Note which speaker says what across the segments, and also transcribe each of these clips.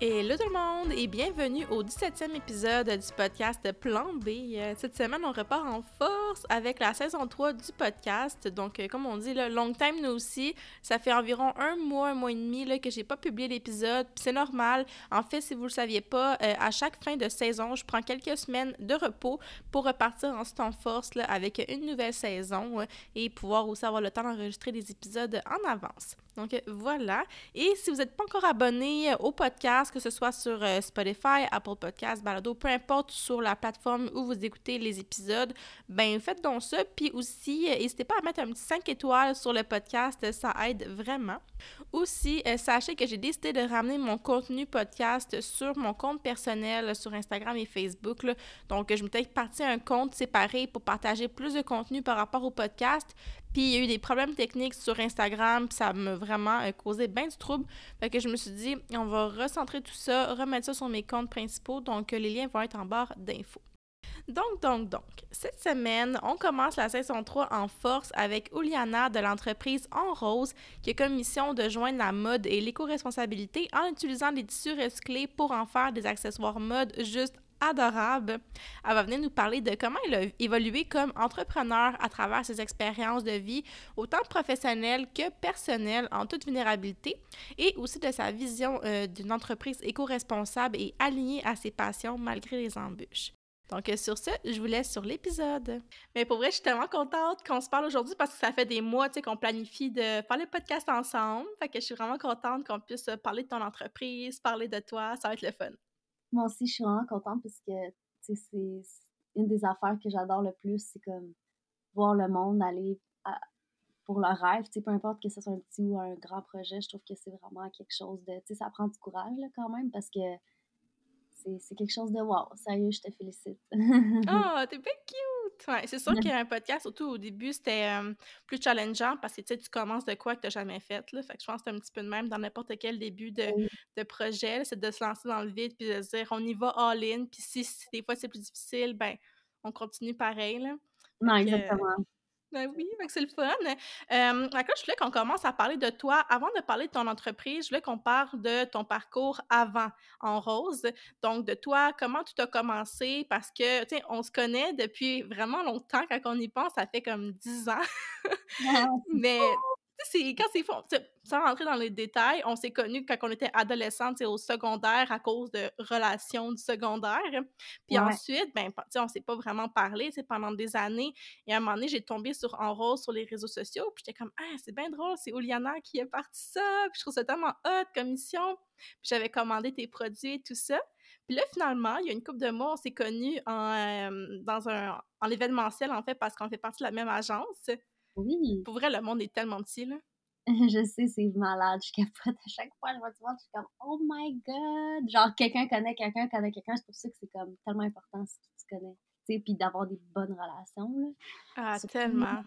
Speaker 1: Hello tout le monde et bienvenue au 17e épisode du podcast Plan B. Euh, cette semaine, on repart en force avec la saison 3 du podcast. Donc, euh, comme on dit, long time nous aussi. Ça fait environ un mois, un mois et demi là, que j'ai pas publié l'épisode. C'est normal. En fait, si vous le saviez pas, euh, à chaque fin de saison, je prends quelques semaines de repos pour repartir ensuite en force avec une nouvelle saison et pouvoir aussi avoir le temps d'enregistrer des épisodes en avance. Donc voilà. Et si vous n'êtes pas encore abonné au podcast, que ce soit sur euh, Spotify, Apple Podcasts, Balado, peu importe sur la plateforme où vous écoutez les épisodes, ben faites donc ça. Puis aussi, euh, n'hésitez pas à mettre un petit 5 étoiles sur le podcast, ça aide vraiment. Aussi, euh, sachez que j'ai décidé de ramener mon contenu podcast sur mon compte personnel sur Instagram et Facebook. Donc, je m'étais parti un compte séparé pour partager plus de contenu par rapport au podcast. Puis il y a eu des problèmes techniques sur Instagram, puis ça m'a vraiment euh, causé bien du trouble. Fait que je me suis dit, on va recentrer tout ça, remettre ça sur mes comptes principaux, donc euh, les liens vont être en barre d'infos. Donc, donc, donc, cette semaine, on commence la saison 3 en force avec Uliana de l'entreprise En Rose qui a comme mission de joindre la mode et l'éco-responsabilité en utilisant des tissus recyclés pour en faire des accessoires mode juste adorable. Elle va venir nous parler de comment elle a évolué comme entrepreneur à travers ses expériences de vie, autant professionnelles que personnelles, en toute vulnérabilité, et aussi de sa vision euh, d'une entreprise éco-responsable et alignée à ses passions malgré les embûches. Donc, euh, sur ce, je vous laisse sur l'épisode. Mais pour vrai, je suis tellement contente qu'on se parle aujourd'hui parce que ça fait des mois qu'on planifie de faire le podcast ensemble. Fait que je suis vraiment contente qu'on puisse parler de ton entreprise, parler de toi. Ça va être le fun.
Speaker 2: Moi aussi, je suis vraiment contente parce que c'est une des affaires que j'adore le plus, c'est comme voir le monde aller pour leur rêve, peu importe que ce soit un petit ou un grand projet, je trouve que c'est vraiment quelque chose de, ça prend du courage là, quand même parce que c'est quelque chose de wow. Sérieux, je te félicite.
Speaker 1: oh, t'es bien cute! Ouais, c'est sûr qu'il y a un podcast, surtout au début, c'était euh, plus challengeant parce que tu commences de quoi que t'as jamais fait. Là. Fait que je pense que c'est un petit peu de même dans n'importe quel début de, de projet. C'est de se lancer dans le vide puis de se dire on y va all-in. Puis si, des fois c'est plus difficile, ben on continue pareil. Là.
Speaker 2: Non, exactement.
Speaker 1: Ben oui, c'est le fun. Euh, je voulais qu'on commence à parler de toi. Avant de parler de ton entreprise, je voulais qu'on parle de ton parcours avant en rose. Donc, de toi, comment tout a commencé? Parce que, tu sais, on se connaît depuis vraiment longtemps. Quand on y pense, ça fait comme 10 ans. Ah, Mais c'est quand c'est fond, sans rentrer dans les détails, on s'est connus quand on était adolescente au secondaire à cause de relations du secondaire. Puis ensuite, ben, on s'est pas vraiment parlé pendant des années. Et à un moment donné, j'ai tombé sur En Rose sur les réseaux sociaux. Puis j'étais comme, ah, c'est bien drôle, c'est Oliana qui a parti ça. Puis je trouve ça tellement hot comme mission. Puis j'avais commandé tes produits et tout ça. Puis là, finalement, il y a une couple de mois, on s'est connus en, dans un, en événementiel, en fait, parce qu'on fait partie de la même agence.
Speaker 2: Oui.
Speaker 1: Pour vrai, le monde est tellement petit, là.
Speaker 2: je sais, c'est malade. Je capote à chaque fois. Je vois du monde, je suis comme, oh my god! Genre, quelqu'un connaît quelqu'un, connaît quelqu'un. C'est pour ça que c'est comme tellement important ce que tu connais. Tu sais, puis d'avoir des bonnes relations, là.
Speaker 1: Ah, tellement.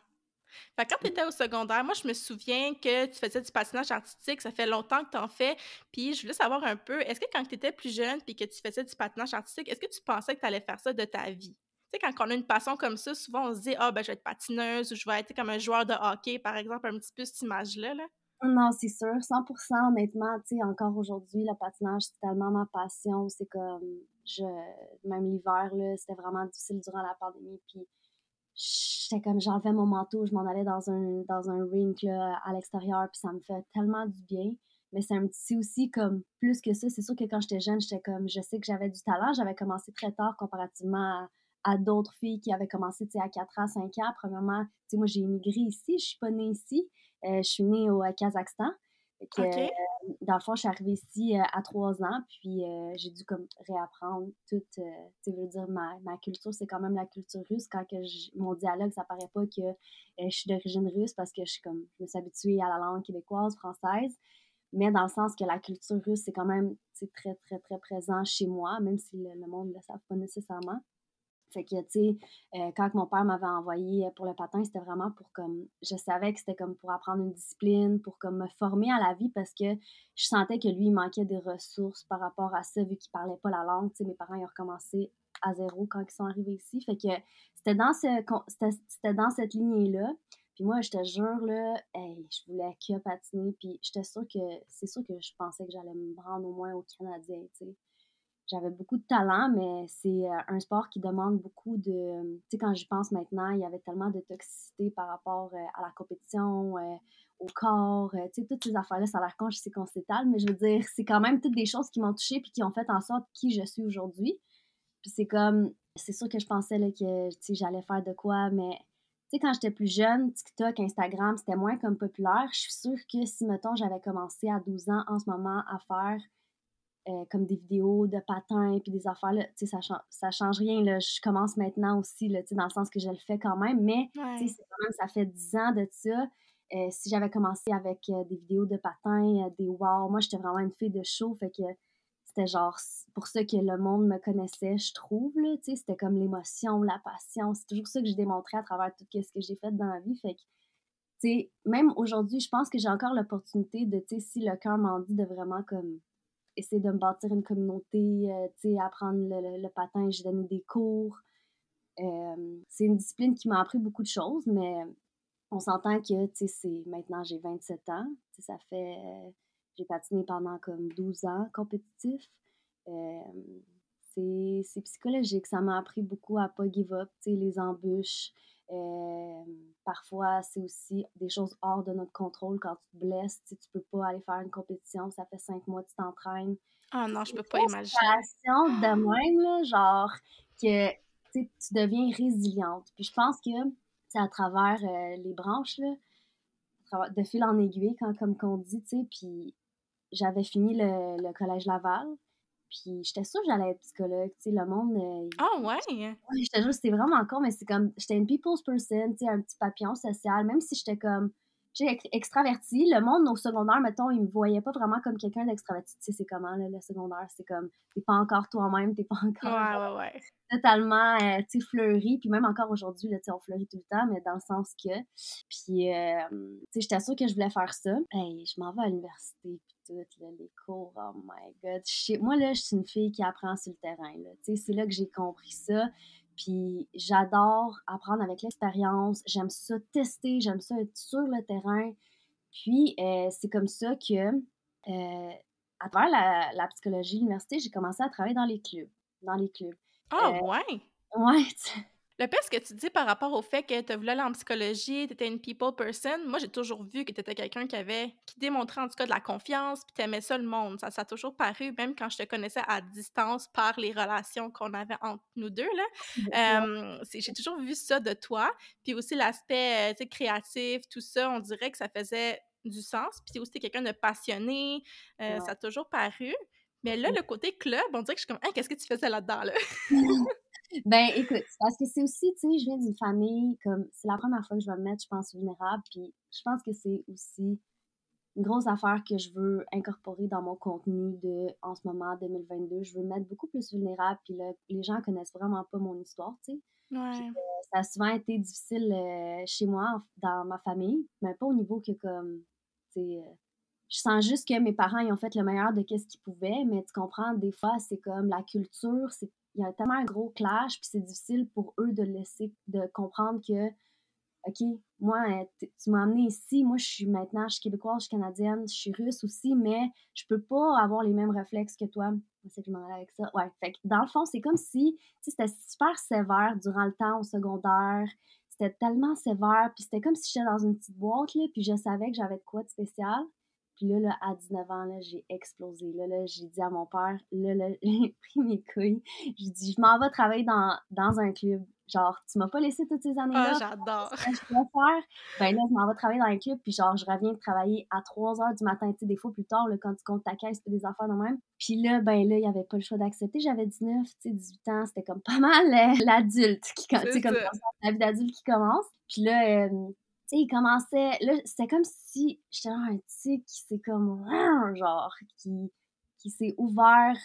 Speaker 1: Fait quand tu étais au secondaire, moi, je me souviens que tu faisais du patinage artistique. Ça fait longtemps que tu en fais. Puis je voulais savoir un peu, est-ce que quand tu étais plus jeune puis que tu faisais du patinage artistique, est-ce que tu pensais que tu allais faire ça de ta vie? Sais, quand on a une passion comme ça, souvent on se dit, ah, ben, je vais être patineuse ou je vais être comme un joueur de hockey, par exemple, un petit peu cette image-là. Là.
Speaker 2: Non, c'est sûr, 100%, honnêtement, tu sais, encore aujourd'hui, le patinage, c'est tellement ma passion. C'est comme, je, même l'hiver, là, c'était vraiment difficile durant la pandémie. Puis, j'étais comme, j'enlevais mon manteau, je m'en allais dans un, dans un rink, là, à l'extérieur, puis ça me fait tellement du bien. Mais c'est un petit aussi comme plus que ça. C'est sûr que quand j'étais jeune, j'étais comme, je sais que j'avais du talent. J'avais commencé très tard comparativement à à d'autres filles qui avaient commencé à 4 ans, 5 ans. Premièrement, moi, j'ai immigré ici, je suis pas née ici. Euh, je suis née au Kazakhstan. Que, euh, dans le fond, je suis arrivée ici euh, à 3 ans, puis j'ai dû comme réapprendre toute, tu veux dire, ma, ma culture, c'est quand même la culture russe. Quand que mon dialogue, ça paraît pas que je suis d'origine russe parce que je suis comme, je me suis habituée à la langue québécoise, française mais dans le sens que la culture russe, c'est quand même très, très, très présent chez moi, même si le, monde ne le savent pas nécessairement. Fait que, tu sais, euh, quand mon père m'avait envoyé pour le patin, c'était vraiment pour comme. Je savais que c'était comme pour apprendre une discipline, pour comme me former à la vie parce que je sentais que lui, il manquait des ressources par rapport à ça, vu qu'il parlait pas la langue. Tu sais, mes parents, ils ont recommencé à zéro quand ils sont arrivés ici. Fait que c'était dans, ce, c'était dans cette lignée-là. Puis moi, je te jure, là, je voulais que patiner. Puis j'étais sûre que, c'est sûr que je pensais que j'allais me rendre au moins au Canadien, tu sais j'avais beaucoup de talent, mais c'est euh, un sport qui demande beaucoup de. Tu sais, quand j'y pense maintenant, il y avait tellement de toxicité par rapport euh, à la compétition, euh, au corps, tu sais, toutes ces affaires-là, ça a l'air con, je sais qu'on s'étale, mais je veux dire, c'est quand même toutes des choses qui m'ont touchée puis qui ont fait en sorte qui je suis aujourd'hui. Puis c'est comme. C'est sûr que je pensais là, que j'allais faire de quoi, mais tu sais, quand j'étais plus jeune, TikTok, Instagram, c'était moins comme populaire. Je suis sûre que si, mettons, j'avais commencé à 12 ans en ce moment à faire euh, comme des vidéos de patins puis des affaires, là, ça, ça change rien. Là. Je commence maintenant aussi, là, dans le sens que je le fais quand même, mais quand même, ça fait 10 ans de ça. Euh, si j'avais commencé avec euh, des vidéos de patins, des wow, moi j'étais vraiment une fille de show, fait que c'était genre pour ça que le monde me connaissait, je trouve. C'était comme l'émotion, la passion. C'est toujours ça que j'ai démontré à travers tout ce que j'ai fait dans la vie. Fait que, même aujourd'hui, je pense que j'ai encore l'opportunité de, si le cœur m'en dit de vraiment comme essayer de me bâtir une communauté, euh, tu sais, apprendre le, patin, j'ai donné des cours. Euh, c'est une discipline qui m'a appris beaucoup de choses, mais on s'entend que, tu c'est maintenant j'ai 27 ans, ça fait, j'ai patiné pendant comme 12 ans compétitif. Euh, c'est psychologique, ça m'a appris beaucoup à pas give up, tu les embûches, euh, parfois, c'est aussi des choses hors de notre contrôle. Quand tu te blesses, tu peux pas aller faire une compétition, ça fait cinq mois que tu t'entraînes.
Speaker 1: Ah non, je peux pas imaginer.
Speaker 2: de même, là, genre, que tu deviens résiliente. Puis je pense que c'est à travers euh, les branches, là, de fil en aiguille, quand, comme qu'on dit, tu sais, puis j'avais fini le, le collège Laval. Puis j'étais sûre que j'allais être psychologue, tu sais, le monde...
Speaker 1: Euh, ah ouais?
Speaker 2: Oui, j'étais juste, c'était vraiment encore, mais c'est comme, j'étais une people's person, tu sais, un petit papillon social, même si j'étais comme, j'ai extraverti, le monde au secondaire, mettons, il me voyait pas vraiment comme quelqu'un d'extraverti, tu sais, c'est comment, là, le secondaire, c'est comme, t'es pas encore toi-même, t'es pas encore...
Speaker 1: Ouais, ouais, ouais.
Speaker 2: Totalement, euh, tu sais, fleuri, puis même encore aujourd'hui, tu sais, on fleurit tout le temps, mais dans le sens que... Puis, euh, tu sais, j'étais sûre que je voulais faire ça. Hey, je m'en vais à l'université, les cours, oh my god. moi, là, je suis une fille qui apprend sur le terrain, c'est là que j'ai compris ça. Puis j'adore apprendre avec l'expérience. J'aime ça tester, j'aime ça être sur le terrain. Puis euh, c'est comme ça que, euh, à travers la, la psychologie de l'université, j'ai commencé à travailler dans les clubs. Dans les clubs.
Speaker 1: Ah, euh, ouais!
Speaker 2: Ouais,
Speaker 1: le pire, ce que tu dis par rapport au fait que tu voulu aller en psychologie, tu étais une people person, moi, j'ai toujours vu que tu étais quelqu'un qui avait, qui démontrait en tout cas de la confiance, puis tu aimais ça le monde. Ça, ça a toujours paru, même quand je te connaissais à distance par les relations qu'on avait entre nous deux. là. j'ai toujours vu ça de toi. Puis aussi l'aspect euh, créatif, tout ça, on dirait que ça faisait du sens. Puis aussi, quelqu'un de passionné. Euh, ça a toujours paru. Mais là, le côté club, on dirait que je suis comme, hein, qu'est-ce que tu faisais là-dedans, là?
Speaker 2: Ben, écoute, parce que c'est aussi, tu sais, je viens d'une famille, comme, c'est la première fois que je vais me mettre, je pense, vulnérable, puis je pense que c'est aussi une grosse affaire que je veux incorporer dans mon contenu de, en ce moment, 2022. Je veux me mettre beaucoup plus vulnérable, puis là, les gens connaissent vraiment pas mon histoire, tu sais.
Speaker 1: Ouais.
Speaker 2: Euh, ça a souvent été difficile euh, chez moi, dans ma famille, mais pas au niveau que, comme, tu sais, euh, je sens juste que mes parents, ils ont fait le meilleur de ce qu'ils pouvaient, mais tu comprends, des fois, c'est comme la culture, c'est il y a tellement un gros clash, puis c'est difficile pour eux de laisser, de comprendre que, OK, moi, euh, tu m'as amené ici, moi, je suis maintenant, je suis québécoise, je suis canadienne, je suis russe aussi, mais je peux pas avoir les mêmes réflexes que toi. C'est que je avec ça. Ouais, fait que dans le fond, c'est comme si, c'était super sévère durant le temps au secondaire. C'était tellement sévère, puis c'était comme si j'étais dans une petite boîte, là, puis je savais que j'avais de quoi de spécial. Puis là, là, à 19 ans, là, j'ai explosé. Là, là, j'ai dit à mon père, là, là, j'ai pris mes couilles. J'ai dit, je m'en vais travailler dans, dans un club. Genre, tu m'as pas laissé toutes ces années-là.
Speaker 1: Ah, j'adore.
Speaker 2: je faire? Ben là, je m'en vais travailler dans un club, puis genre, je reviens de travailler à 3 heures du matin, tu sais, des fois plus tard, là, quand tu comptes ta caisse, des affaires de même. Puis là, ben là, il n'y avait pas le choix d'accepter. J'avais 19, tu sais, 18 ans, c'était comme pas mal euh, l'adulte qui, tu sais, comme la vie d'adulte qui commence. Puis là, euh, il commençait. Là, c'était comme si j'étais un tic qui s'est comme. Genre, qui, qui s'est ouvert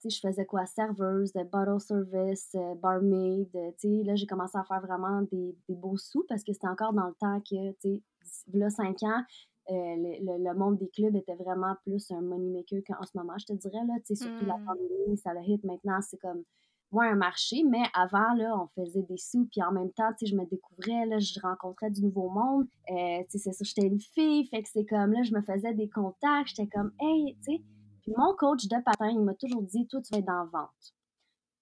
Speaker 2: sais, je faisais quoi? Serveuse, bottle service, barmaid, tu sais, là, j'ai commencé à faire vraiment des, des beaux sous parce que c'était encore dans le temps que, tu sais, là, cinq ans, le, le, monde des clubs était vraiment plus un money maker qu'en ce moment, je te dirais, là, tu sais, surtout la mmh. pandémie, ça le hit maintenant, c'est comme ouais, un marché, mais avant, là, on faisait des sous, puis en même temps, tu je me découvrais, là, je rencontrais du nouveau monde, euh, tu sais, c'est ça, j'étais une fille, fait que c'est comme, là, je me faisais des contacts, j'étais comme, hey, tu sais, puis mon coach de patin, il m'a toujours dit, toi, tu vas être dans vente.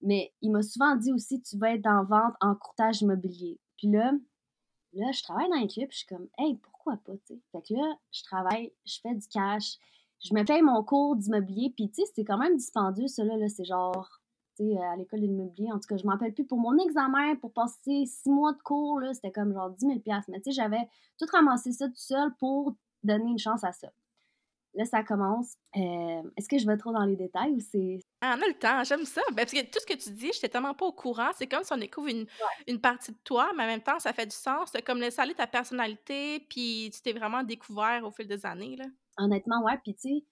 Speaker 2: Mais il m'a souvent dit aussi, tu vas être dans vente en courtage immobilier. Puis là, là, je travaille dans les clubs, je suis comme, hey, pourquoi pas, tu sais. Fait que là, je travaille, je fais du cash, je me paye mon cours d'immobilier, puis tu c'est quand même dispendieux, ça, là, là c'est genre à l'école de l'immobilier. En tout cas, je m'en rappelle plus. Pour mon examen, pour passer six mois de cours, c'était comme genre 10 000 Mais tu sais, j'avais tout ramassé ça tout seul pour donner une chance à ça. Là, ça commence. Euh, est-ce que je vais trop dans les détails ou c'est.
Speaker 1: Ah, on a le temps, j'aime ça. Ben, parce que tout ce que tu dis, je n'étais tellement pas au courant. C'est comme si on découvre une, une, partie de toi, mais en même temps, ça fait du sens. C'est comme laisser aller ta personnalité, puis tu t'es vraiment découvert au fil des années. Là.
Speaker 2: Honnêtement, ouais. Puis tu sais,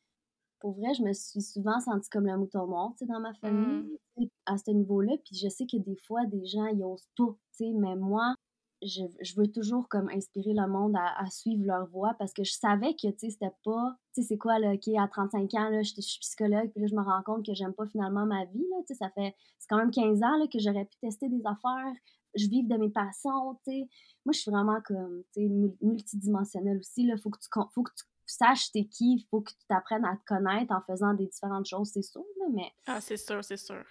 Speaker 2: pour vrai, je me suis souvent sentie comme le mouton noir, tu sais, dans ma famille, mmh. à ce niveau-là. Puis je sais que des fois, des gens, ils osent pas, tu sais, mais moi, je, je, veux toujours comme inspirer le monde à, suivre leur voie parce que je savais que, tu sais, c'était pas, tu sais, c'est quoi, là, OK, à 35 ans, là, je, suis psychologue, puis là, je me rends compte que j'aime pas finalement ma vie, là, tu sais, ça fait, c'est quand même 15 ans, là, que j'aurais pu tester des affaires, je vive de mes passions, tu sais. Moi, je suis vraiment comme, tu sais, multidimensionnelle aussi, là, faut que tu, faut que tu saches t'es qui, il faut que tu t'apprennes à te connaître en faisant des différentes choses, c'est sûr, là, mais...
Speaker 1: Ah, c'est sûr, c'est sûr.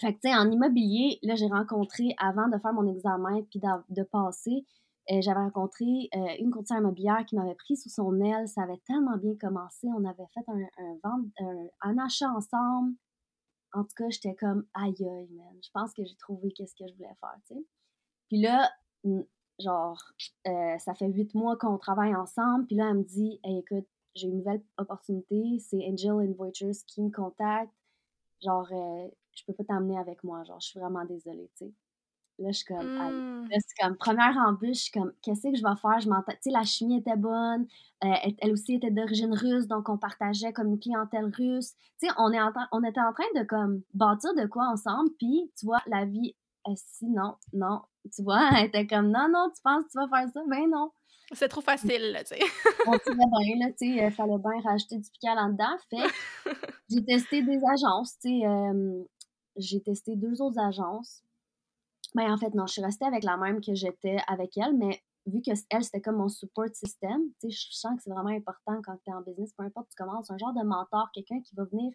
Speaker 2: Fait que, tu sais, en immobilier, là, j'ai rencontré, avant de faire mon examen puis de, passer, euh, j'avais rencontré euh, une courtière immobilière qui m'avait pris sous son aile. Ça avait tellement bien commencé. On avait fait un, un, un, achat ensemble. En tout cas, j'étais comme, aïe, aïe, man. Je pense que j'ai trouvé qu'est-ce que je voulais faire, tu sais. Puis là, genre, euh, ça fait huit mois qu'on travaille ensemble. Puis là, elle me dit, écoute, j'ai une nouvelle opportunité. C'est Angel Invoices qui me contacte. Genre, euh, je peux pas t'amener avec moi. Genre, je suis vraiment désolée, tu sais. Là, je suis comme, mmh. là, c'est comme, première embûche, je suis comme, qu'est-ce que je vais faire? Je m'entends, tu sais, la chimie était bonne, euh, elle, aussi était d'origine russe, donc on partageait comme une clientèle russe. Tu sais, on, est on était en train de, comme, bâtir de quoi ensemble, puis, tu vois, la vie, si, non, non, tu vois, elle était comme non, non, tu penses que tu vas faire ça? Ben non.
Speaker 1: C'est trop facile, là, tu sais.
Speaker 2: On tirait bien, là, tu sais, il fallait bien rajouter du piquant là-dedans. Fait j'ai testé des agences, tu sais, euh, j'ai testé deux autres agences. Mais ben, en fait, non, je suis restée avec la même que j'étais avec elle, mais vu que elle, c'était comme mon support système, tu sais, je sens que c'est vraiment important quand tu es en business, peu importe tu commences, un genre de mentor, quelqu'un qui va venir,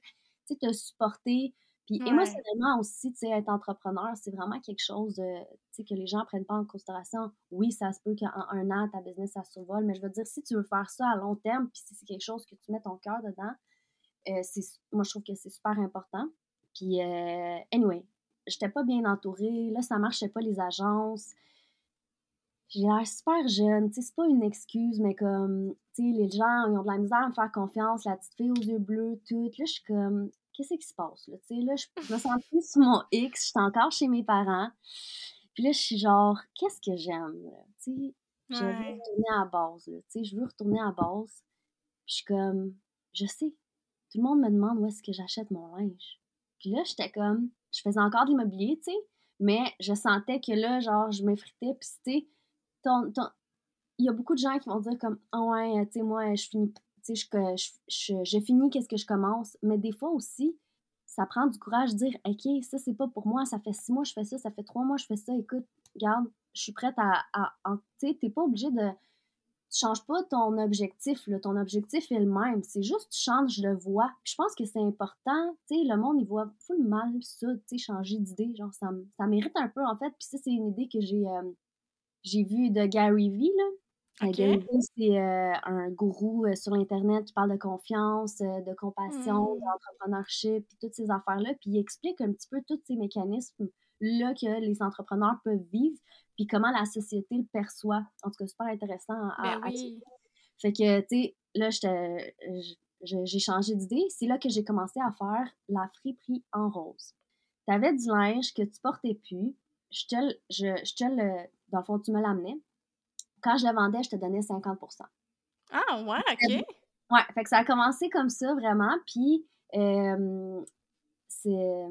Speaker 2: tu sais, te supporter, puis ouais. émotionnellement aussi, tu sais, être entrepreneur, c'est vraiment quelque chose que les gens prennent pas en considération. Oui, ça se peut qu'en un an, ta business, ça survole, mais je veux dire, si tu veux faire ça à long terme, puis si c'est quelque chose que tu mets ton cœur dedans, euh, moi, je trouve que c'est super important. Puis, euh, anyway, j'étais pas bien entourée. Là, ça marchait pas, les agences. J'ai l'air super jeune, tu sais, c'est pas une excuse, mais comme, tu sais, les gens, ils ont de la misère à me faire confiance, la petite fille aux yeux bleus, tout. Là, je suis comme, qu'est-ce qui se passe? Là, là je, me sens plus sur mon X, je suis encore chez mes parents. Puis là, je suis genre, qu'est-ce que j'aime? Je veux retourner à la base. Là, je veux retourner à la base. Puis je suis comme, je sais, tout le monde me demande où est-ce que j'achète mon linge. Puis là, j'étais comme, je faisais encore de l'immobilier, tu sais, mais je sentais que là, genre, je m'effritais. Puis, tu sais, ton, il y a beaucoup de gens qui vont dire comme, ah ouais, tu sais, moi, je finis je, finis qu'est-ce que je commence. Mais des fois aussi, ça prend du courage de dire, OK, ça, c'est pas pour moi, ça fait six mois je fais ça, ça fait trois mois je fais ça, écoute, regarde, je suis prête à. tu sais, t'es pas obligé de. Tu changes pas ton objectif, ton objectif est le même. C'est juste tu changes de voie. je pense que c'est important. Tu sais, le monde, il voit full mal ça, tu sais, changer d'idée. Genre, ça, ça mérite un peu, en fait. Puis ça, c'est une idée que j'ai euh, j'ai vue de Gary Vee, là. C'est euh, un gourou euh, sur Internet qui parle de confiance, euh, de compassion, mmh. d'entrepreneurship, puis toutes ces affaires-là. Puis il explique un petit peu tous ces mécanismes-là que les entrepreneurs peuvent vivre, puis comment la société le perçoit. En tout cas, super intéressant à, ben Fait que, tu sais, là, j'ai changé d'idée. C'est là que j'ai commencé à faire la friperie en rose. Tu avais du linge que tu portais plus. Je te, je, je te le, dans le fond, tu me l'amenais quand je le vendais, je te donnais 50%
Speaker 1: Ah, ouais, OK.
Speaker 2: Ouais, fait que ça a commencé comme ça, vraiment. Puis, c'est.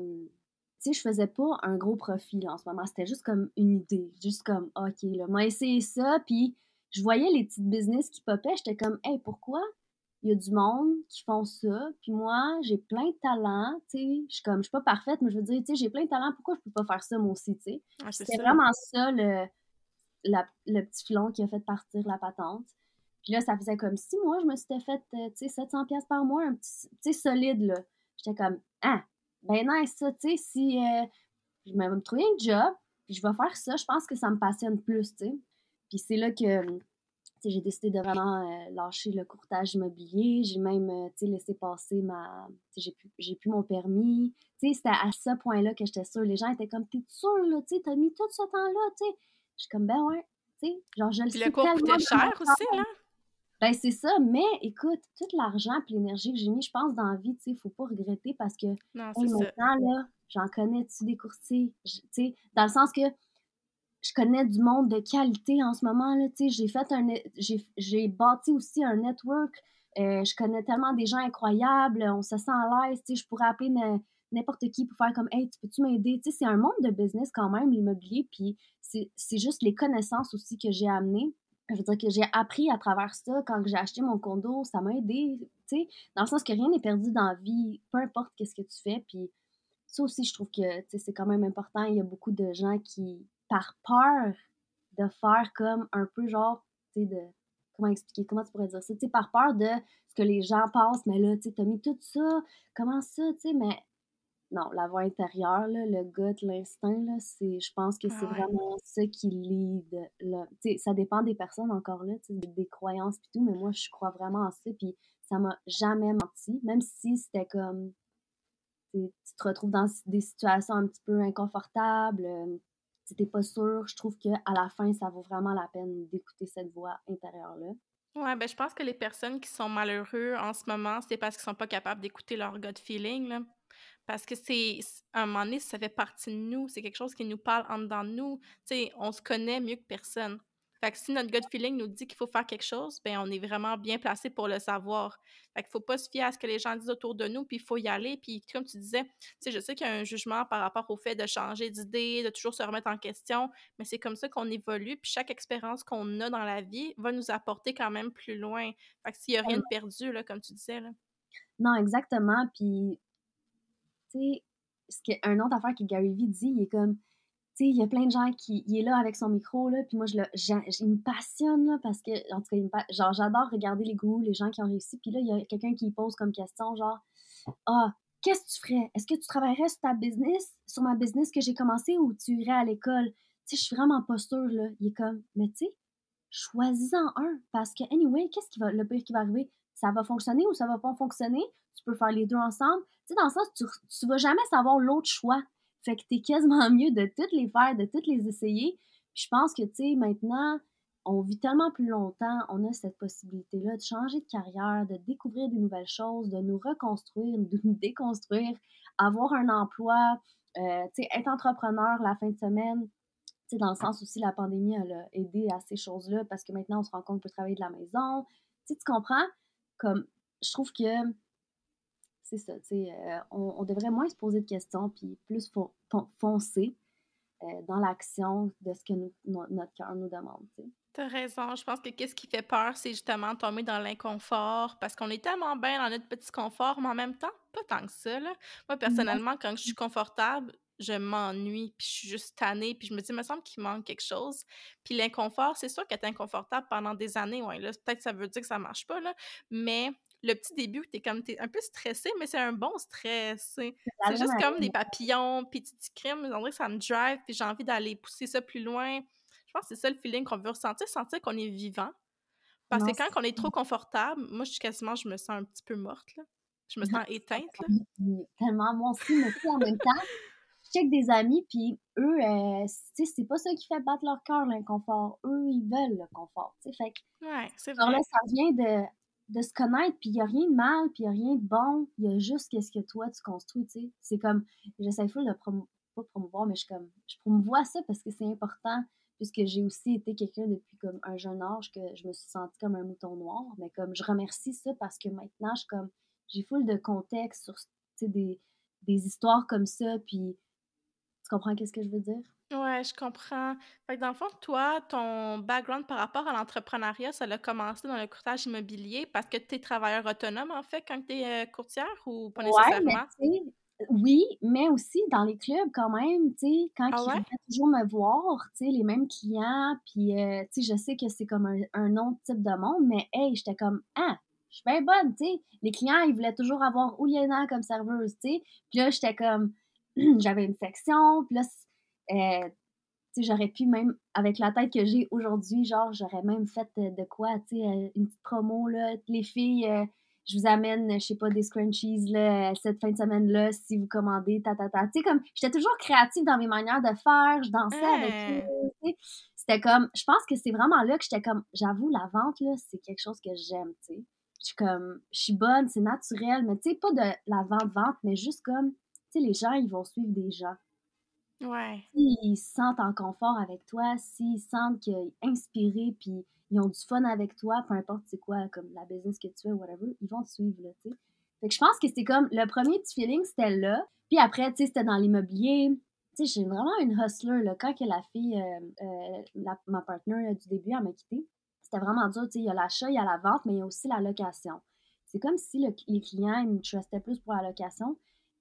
Speaker 2: Tu sais, je faisais pas un gros profit là, en ce moment. C'était juste comme une idée. Juste comme, OK, là, moi, essayé ça. Puis je voyais les petites business qui popaient. J'étais comme, hey, pourquoi il y a du monde qui font ça? Puis moi, j'ai plein de talents. Tu sais, je suis comme, je suis pas parfaite, mais je veux dire, tu sais, j'ai plein de talents. Pourquoi je peux pas faire ça, moi aussi, tu sais? C'était vraiment ça, le, le petit filon qui a fait partir la patente. Puis là, ça faisait comme six mois, je me suis fait, euh, tu sais, 700 pièces par mois, un petit, tu solide, là. J'étais comme, ah, ben nice, ça, tu sais, si euh, je vais me trouver un job, puis je vais faire ça, je pense que ça me passionne plus, tu sais. Puis c'est là que, j'ai décidé de vraiment euh, lâcher le courtage immobilier. J'ai même, tu sais, laissé passer ma, plus, j'ai plus mon permis. Tu sais, c'était à ce point-là que j'étais sûre. Les gens étaient comme, t'es sûre, là, tu sais, t'as mis tout ce temps-là, tu sais. Je suis comme, ben ouais, tu sais, genre, je le
Speaker 1: Puis le cours coûtait cher aussi, là.
Speaker 2: Ben, c'est ça, mais écoute, tout l'argent et l'énergie que j'ai mis, je pense, dans la vie, tu sais, faut pas regretter parce que
Speaker 1: non,
Speaker 2: maintenant, là, j'en connais-tu des courtiers? Tu sais, dans le sens que je connais du monde de qualité en ce moment, là, tu sais, j'ai fait un... J'ai bâti aussi un network, euh, je connais tellement des gens incroyables, on se sent à l'aise, tu sais, je pourrais appeler n'importe qui pour faire comme Hey, tu peux-tu m'aider? Tu sais, c'est un monde de business quand même, l'immobilier, puis c'est juste les connaissances aussi que j'ai amenées. Je veux dire que j'ai appris à travers ça. Quand j'ai acheté mon condo, ça m'a aidé, tu sais, dans le sens que rien n'est perdu dans la vie, peu importe qu'est-ce que tu fais, puis ça aussi, je trouve que, c'est quand même important, il y a beaucoup de gens qui, par peur de faire comme un peu genre, tu sais, de, comment expliquer, comment tu pourrais dire ça, tu sais, par peur de ce que les gens pensent, mais là, tu sais, t'as mis tout ça, comment ça, tu sais, mais non, la voix intérieure, le gut, l'instinct, c'est, je pense que c'est ah vraiment ça qui lead. Là. Ça dépend des personnes encore là, des croyances et tout, mais moi, je crois vraiment en ça. Puis ça m'a jamais menti, même si c'était comme. Tu te retrouves dans des situations un petit peu inconfortables, tu n'es pas sûr. Je trouve qu'à la fin, ça vaut vraiment la peine d'écouter cette voix intérieure-là.
Speaker 1: Ouais, ben je pense que les personnes qui sont malheureux en ce moment, c'est parce qu'ils sont pas capables d'écouter leur gut feeling. Là. Parce que c'est, à un moment donné, ça fait partie de nous. C'est quelque chose qui nous parle en dedans de nous. Tu sais, on se connaît mieux que personne. Fait que si notre gut feeling nous dit qu'il faut faire quelque chose, ben on est vraiment bien placé pour le savoir. Fait qu'il faut pas se fier à ce que les gens disent autour de nous, puis il faut y aller. Puis comme tu disais, tu sais, je sais qu'il y a un jugement par rapport au fait de changer d'idée, de toujours se remettre en question, mais c'est comme ça qu'on évolue. Puis chaque expérience qu'on a dans la vie va nous apporter quand même plus loin. Fait que s'il y a rien de perdu, là, comme tu disais, là.
Speaker 2: Non, exactement. Puis tu sais, un autre affaire que Gary Vee dit, il est comme, tu sais, il y a plein de gens qui, il est là avec son micro, là, puis moi, je le, il me passionne, là, parce que, en tout cas, genre, j'adore regarder les goûts, les gens qui ont réussi, puis là, il y a quelqu'un qui pose comme question, genre, ah, qu'est-ce que tu ferais? Est-ce que tu travaillerais sur ta business, sur ma business que j'ai commencé, ou tu irais à l'école? Tu sais, je suis vraiment pas sûre, là. Il est comme, mais tu sais, choisis-en un, parce que, anyway, qu'est-ce qui va, le pire qui va arriver? Ça va fonctionner ou ça va pas fonctionner? Tu peux faire les deux ensemble sais, dans le sens, tu, tu vas jamais savoir l'autre choix. Fait que t'es quasiment mieux de toutes les faire, de toutes les essayer. Puis je pense que, tu sais, maintenant, on vit tellement plus longtemps, on a cette possibilité-là de changer de carrière, de découvrir des nouvelles choses, de nous reconstruire, de nous déconstruire, avoir un emploi, euh, tu être entrepreneur la fin de semaine. Tu sais, dans le sens aussi, la pandémie, elle a aidé à ces choses-là parce que maintenant, on se rend compte qu'on peut travailler de la maison. Tu tu comprends? Comme, je trouve que c'est ça, tu sais, euh, on, devrait moins se poser de questions, puis plus foncer euh, dans l'action de ce que notre cœur nous demande, tu.
Speaker 1: T'as raison. Je pense que qu'est-ce qui fait peur, c'est justement tomber dans l'inconfort parce qu'on est tellement bien dans notre petit confort, mais en même temps, pas tant que ça. Là. Moi, personnellement, quand je suis confortable, je m'ennuie, puis je suis juste tannée, puis je me dis, il me semble qu'il manque quelque chose. Puis l'inconfort, c'est sûr qu'être inconfortable pendant des années, ouais, là, peut-être que ça veut dire que ça marche pas, là, mais le petit début, t'es comme, t'es un peu stressé, mais c'est un bon stress. C'est juste comme des papillons, puis tu dis crime, on dirait que ça me drive, puis j'ai envie d'aller pousser ça plus loin. Je pense que c'est ça le feeling qu'on veut ressentir, sentir qu'on est vivant. Parce que quand on est trop confortable, moi, je suis quasiment, je me sens un petit peu morte, là. Je me sens éteinte, là.
Speaker 2: Tellement, moi aussi, mais en même temps, je check des amis, puis eux, euh, c'est pas ça qui fait battre leur cœur, l'inconfort. Eux, ils veulent le confort, tu sais. Fait
Speaker 1: que, ouais, c'est vrai.
Speaker 2: là, ça vient de de se connaître, puis il n'y a rien de mal, puis il n'y a rien de bon, il y a juste qu'est-ce que toi tu construis, tu sais. C'est comme, j'essaie de pas promouvoir, mais je, comme, je promouvois ça parce que c'est important, puisque j'ai aussi été quelqu'un depuis comme un jeune âge que je me suis sentie comme un mouton noir, mais comme je remercie ça parce que maintenant, je comme, j'ai full de contexte sur, des, des histoires comme ça, puis tu comprends qu'est-ce que je veux dire?
Speaker 1: Ouais, je comprends. Fait que dans le fond, toi, ton background par rapport à l'entrepreneuriat, ça a commencé dans le courtage immobilier parce que tu es travailleur autonome, en fait, quand tu es euh, courtière ou pas
Speaker 2: Ouais, mais
Speaker 1: nécessairement?
Speaker 2: tu sais, oui, mais aussi dans les clubs quand même, tu sais, quand
Speaker 1: Ah
Speaker 2: ils
Speaker 1: ouais?
Speaker 2: venaient toujours me voir, tu sais, les mêmes clients, puis euh, tu sais, je sais que c'est comme un, un autre type de monde, mais hey, j'étais comme, ah, je suis bien bonne, tu sais. Les clients, ils voulaient toujours avoir Ouliana comme serveuse, tu sais. Puis là, j'étais comme, j'avais une section, puis là, euh, tu sais, j'aurais pu même, avec la tête que j'ai aujourd'hui, genre, j'aurais même fait euh, de quoi, tu sais, euh, une petite promo, là, les filles, euh, je vous amène, je sais pas, des scrunchies, là, cette fin de semaine-là, si vous commandez, ta, ta, ta. Tu sais, comme, j'étais toujours créative dans mes manières de faire, je dansais avec eux,
Speaker 1: Hein?
Speaker 2: tu sais. C'était comme, je pense que c'est vraiment là que j'étais comme, j'avoue, la vente, là, c'est quelque chose que j'aime, tu sais. Je suis comme, je suis bonne, c'est naturel, mais tu sais, pas de la vente-vente, mais juste comme, tu sais, les gens, ils vont suivre des gens.
Speaker 1: Ouais.
Speaker 2: S'ils se sentent en confort avec toi, s'ils sentent qu'ils sont inspirés, puis ils ont du fun avec toi, peu importe c'est quoi, comme la business que tu fais, whatever, ils vont te suivre, là, tu sais. Fait je pense que c'est comme, le premier petit feeling, c'était là. Puis après, tu sais, c'était dans l'immobilier. Tu sais, j'ai vraiment une hustler, là. Quand que la fille, euh, euh, ma partenaire du début, elle m'a quittée, c'était vraiment dur, tu sais, il y a l'achat, il y a la vente, mais il y a aussi la location. C'est comme si le- les clients, ils me trustaient plus pour la location.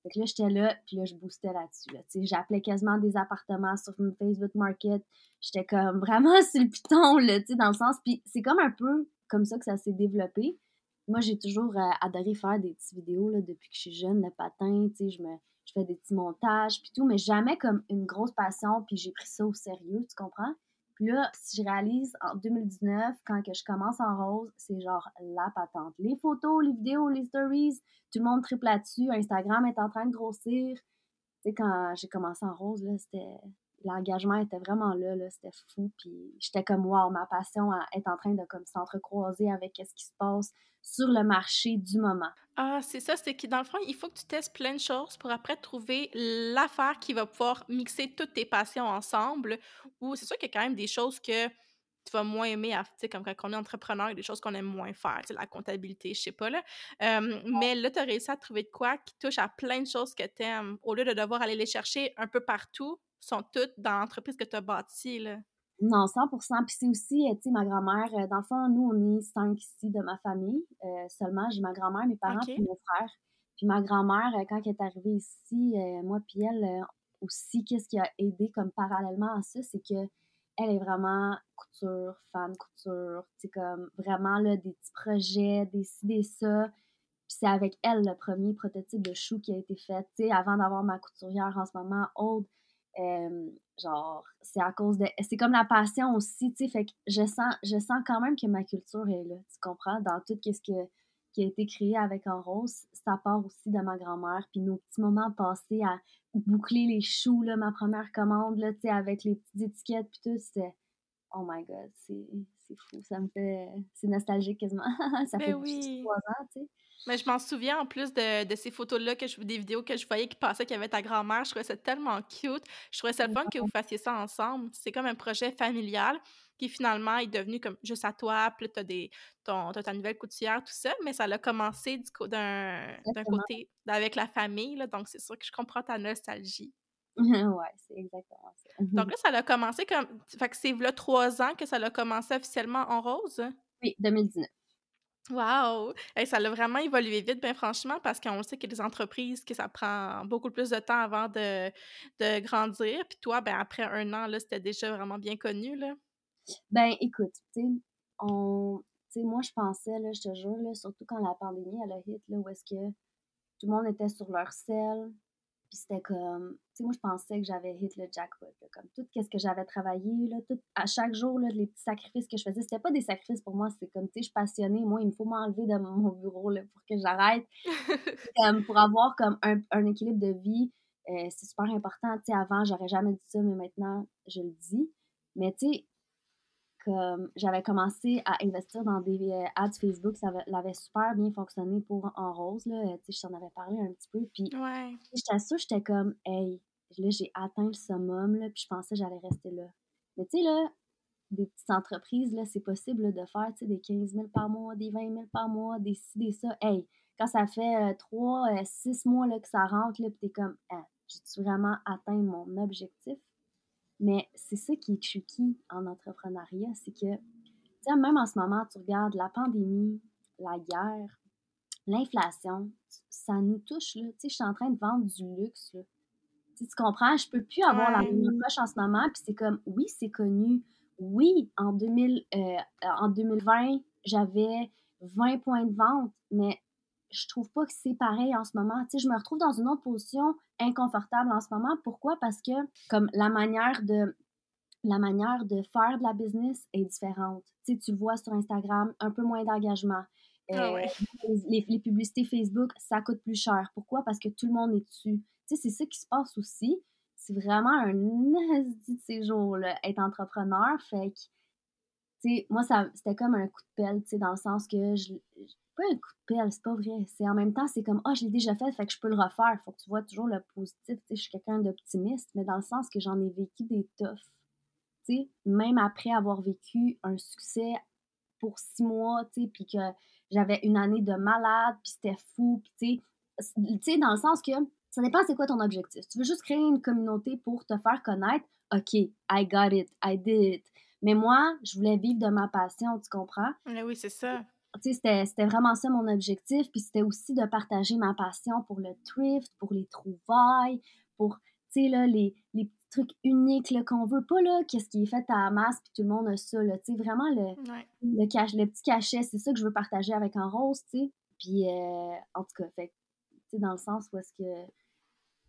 Speaker 2: Fait que là, j'étais là, puis là, je boostais là-dessus. J'appelais quasiment des appartements sur mon Facebook Market. J'étais comme vraiment sur le piton, là, tu sais, dans le sens. Puis c'est comme un peu comme ça que ça s'est développé. Moi, j'ai toujours euh, adoré faire des petites vidéos là, depuis que je suis jeune, le patin, tu sais, je, me, je fais des petits montages, puis tout, mais jamais comme une grosse passion, puis j'ai pris ça au sérieux, tu comprends? Puis là, si je réalise en 2019, quand je commence en rose, c'est genre la patente. Les photos, les vidéos, les stories, tout le monde triple là-dessus. Instagram est en train de grossir. Tu sais, quand j'ai commencé en rose, là, c'était. L'engagement était vraiment là, là c'était fou. Puis j'étais comme, wow, ma passion est en train de comme s'entrecroiser avec ce qui se passe sur le marché du moment.
Speaker 1: Ah, c'est ça, c'est que dans le fond, il faut que tu testes plein de choses pour après trouver l'affaire qui va pouvoir mixer toutes tes passions ensemble. Ou c'est sûr qu'il y a quand même des choses que tu vas moins aimer, à- tu sais, comme quand on est entrepreneur, il y a des choses qu'on aime moins faire, tu sais, la comptabilité, je sais pas, là. Euh, mais là, tu as réussi à trouver de quoi qui touche à plein de choses que tu aimes, au lieu de devoir aller les chercher un peu partout, sont toutes dans l'entreprise que tu as bâtie, là.
Speaker 2: Non, 100% Puis c'est aussi, euh, tu sais, ma grand-mère, euh, dans le fond, nous, on est cinq ici de ma famille euh, seulement. J'ai ma grand-mère, mes parents, puis
Speaker 1: OK.
Speaker 2: mon frère. Puis ma grand-mère, quand elle est arrivée ici, euh, moi puis elle, euh, aussi, qu'est-ce qui a aidé comme parallèlement à ça, c'est que elle est vraiment couture, fan couture, tu sais, comme vraiment, là, des petits projets, des ci, des ça. Puis c'est avec elle le premier prototype de chou qui a été fait, tu sais, avant d'avoir ma couturière en ce moment, Aude. Euh, genre, c'est à cause de. C'est comme la passion aussi, tu sais. Fait que je sens, je sens quand même que ma culture est là, tu comprends? Dans tout ce que, qui a été créé avec En Rose, ça part aussi de ma grand-mère. Puis nos petits moments passés à boucler les choux, là, ma première commande, là, tu sais, avec les petites étiquettes, puis tout, c'est. Oh my god, c'est c'est fou. Ça me fait. C'est nostalgique quasiment. ça
Speaker 1: Ben
Speaker 2: fait
Speaker 1: oui.
Speaker 2: trois ans, tu sais.
Speaker 1: Mais je m'en souviens en plus de, de ces photos-là, que je, des vidéos que je voyais qui passaient, qu'il y avait ta grand-mère. Je trouvais ça tellement cute. Je trouvais ça le fun que vous fassiez ça ensemble. C'est comme un projet familial qui finalement est devenu comme juste à toi. Puis t'as, des, ton, t'as ta nouvelle couturière, tout ça. Mais ça a commencé du co- d'un, côté avec la famille. Là, donc, c'est sûr que je comprends ta nostalgie.
Speaker 2: ouais, c'est exactement ça.
Speaker 1: Donc là, ça a commencé comme. Fait que c'est là trois ans que ça a commencé officiellement en rose?
Speaker 2: Oui, 2019.
Speaker 1: Wow! Hey, ça l'a vraiment évolué vite, bien franchement, parce qu'on sait qu'il y a des entreprises que ça prend beaucoup plus de temps avant de, de grandir. Puis toi, ben après un an, là, c'était déjà vraiment bien connu, là.
Speaker 2: Ben, écoute, tu sais, on... moi, je pensais, là, je te jure, là, surtout quand la pandémie, elle a hit, là, où est-ce que tout le monde était sur leur sel, puis c'était comme, tu sais, moi, je pensais que j'avais hit le jackpot, là, comme tout ce que j'avais travaillé, là, tout, à chaque jour, là, les petits sacrifices que je faisais, c'était pas des sacrifices pour moi, c'est comme, tu sais, je suis passionnée, moi, il me faut m'enlever de mon bureau, là, pour que j'arrête, pour avoir, comme, un, un équilibre de vie, euh, c'est super important, tu sais, avant, j'aurais jamais dit ça, mais maintenant, je le dis, mais tu sais, comme j'avais commencé à investir dans des euh, ads Facebook, ça avait, avait super bien fonctionné pour En Rose, là, tu sais, je t'en avais parlé un petit peu, puis
Speaker 1: Ouais.
Speaker 2: j'étais sûre, j'étais comme, hey, là, j'ai atteint le summum, là, puis je pensais que j'allais rester là. Mais tu sais, là, des petites entreprises, là, c'est possible de faire, tu sais, des 15 000 par mois, des 20 000 par mois, des ci, des ça. Hey, quand ça fait trois, six mois là, que ça rentre, là, puis t'es comme, ah, j'ai-tu vraiment atteint mon objectif? Mais c'est ça qui est tricky en entrepreneuriat, c'est que, tu même en ce moment, tu regardes la pandémie, la guerre, l'inflation, ça nous touche, là. Tu sais, je suis en train de vendre du luxe, là. Tu, comprends? Je peux plus avoir la même poche en ce moment, puis c'est comme, oui, c'est connu. Oui, en, 2000, euh, en 2020, j'avais 20 points de vente, mais je trouve pas que c'est pareil en ce moment. Tu sais, je me retrouve dans une autre position inconfortable en ce moment. Pourquoi? Parce que, comme la manière de la manière de faire de la business est différente. Tu sais, tu le vois sur Instagram, un peu moins d'engagement. Ah euh, les, les, publicités Facebook, ça coûte plus cher. Pourquoi? Parce que tout le monde est dessus. Tu sais, c'est ça qui se passe aussi. C'est vraiment un de ces jours-là, être entrepreneur. Fait que, tu sais, moi, c'était comme un coup de pelle, tu sais, dans le sens que je, pas un coup de pelle, c'est pas vrai. C'est en même temps, c'est comme, ah, oh, je l'ai déjà fait, fait que je peux le refaire. Faut que tu vois toujours le positif. Tu sais, je suis quelqu'un d'optimiste, mais dans le sens que j'en ai vécu des toughs. Tu sais, même après avoir vécu un succès pour six mois, tu sais, puis que j'avais une année de malade, puis c'était fou, puis tu sais, dans le sens que ça dépend c'est quoi ton objectif. Tu veux juste créer une communauté pour te faire connaître, OK, I got it, I did it. Mais moi, je voulais vivre de ma passion, tu comprends?
Speaker 1: oui, c'est ça.
Speaker 2: Tu sais, c'était vraiment ça mon objectif. Puis c'était aussi de partager ma passion pour le thrift, pour les trouvailles, pour, tu sais, là, les, les petits trucs uniques qu'on veut pas, là, qu'est-ce qui est fait à la masse, puis tout le monde a ça, là. Tu sais, vraiment, le, le, le petit cachet, c'est ça que je veux partager avec un rose, tu sais. Puis, euh, en tout cas, fait dans le sens où est-ce que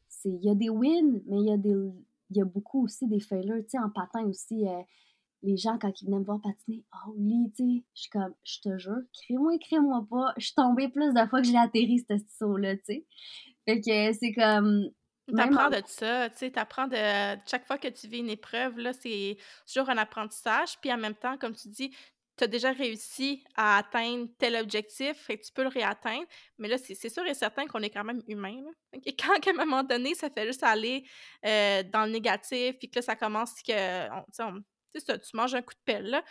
Speaker 2: c'est... Il y a des wins, mais il y a des... Il y a beaucoup aussi des failures, tu sais, en patin aussi. Euh, les gens, quand ils venaient me voir patiner, oh, Lee, tu sais, je suis comme, je te jure, crée-moi, crée-moi pas. Je suis tombée plus de fois que j'ai atterri ce saut-là, tu sais. Fait que c'est comme.
Speaker 1: T'apprends de ça, tu sais, t'apprends de. Chaque fois que tu vis une épreuve, là, c'est toujours un apprentissage. Puis en même temps, comme tu dis, tu as déjà réussi à atteindre tel objectif, fait que tu peux le réatteindre. Mais là, c'est sûr et certain qu'on est quand même humain. Là. Quand à un moment donné, ça fait juste aller euh, dans le négatif, puis que là, ça commence que. On, c'est ça, tu manges un coup de pelle, là.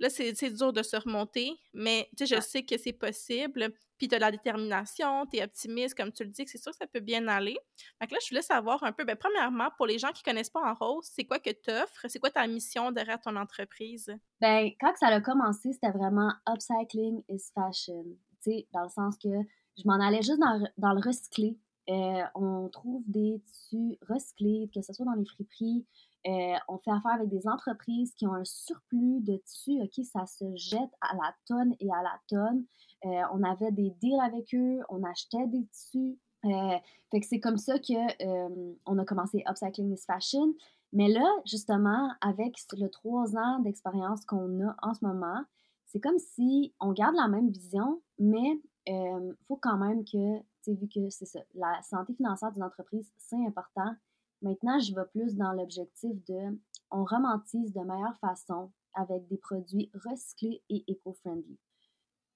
Speaker 1: Là, c'est dur de se remonter, mais je sais que c'est possible. Puis tu as la détermination, tu es optimiste, comme tu le dis, c'est sûr que ça peut bien aller. Donc là, je voulais savoir un peu, ben, premièrement, pour les gens qui connaissent pas en rose, c'est quoi que tu offres? C'est quoi ta mission derrière ton entreprise?
Speaker 2: Ben, quand ça a commencé, c'était vraiment upcycling is fashion. Tu sais, dans le sens que je m'en allais juste dans, dans le recyclé. Euh, on trouve des tissus recyclés, que ce soit dans les friperies, euh, on fait affaire avec des entreprises qui ont un surplus de tissus, OK, ça se jette à la tonne et à la tonne. Euh, on avait des deals avec eux, on achetait des tissus. Euh, fait que c'est comme ça que on a commencé Upcycling is Fashion. Mais là, justement, avec le trois ans d'expérience qu'on a en ce moment, c'est comme si on garde la même vision, mais il faut quand même que, tu sais, vu que c'est ça, la santé financière d'une entreprise, c'est important, Maintenant, je vais plus dans l'objectif de on romantise de meilleure façon avec des produits recyclés et éco-friendly.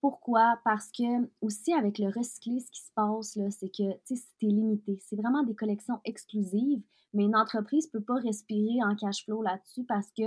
Speaker 2: Pourquoi? Parce que aussi avec le recyclé, ce qui se passe, c'est que c'est limité. C'est vraiment des collections exclusives, mais une entreprise ne peut pas respirer en cash flow là-dessus parce que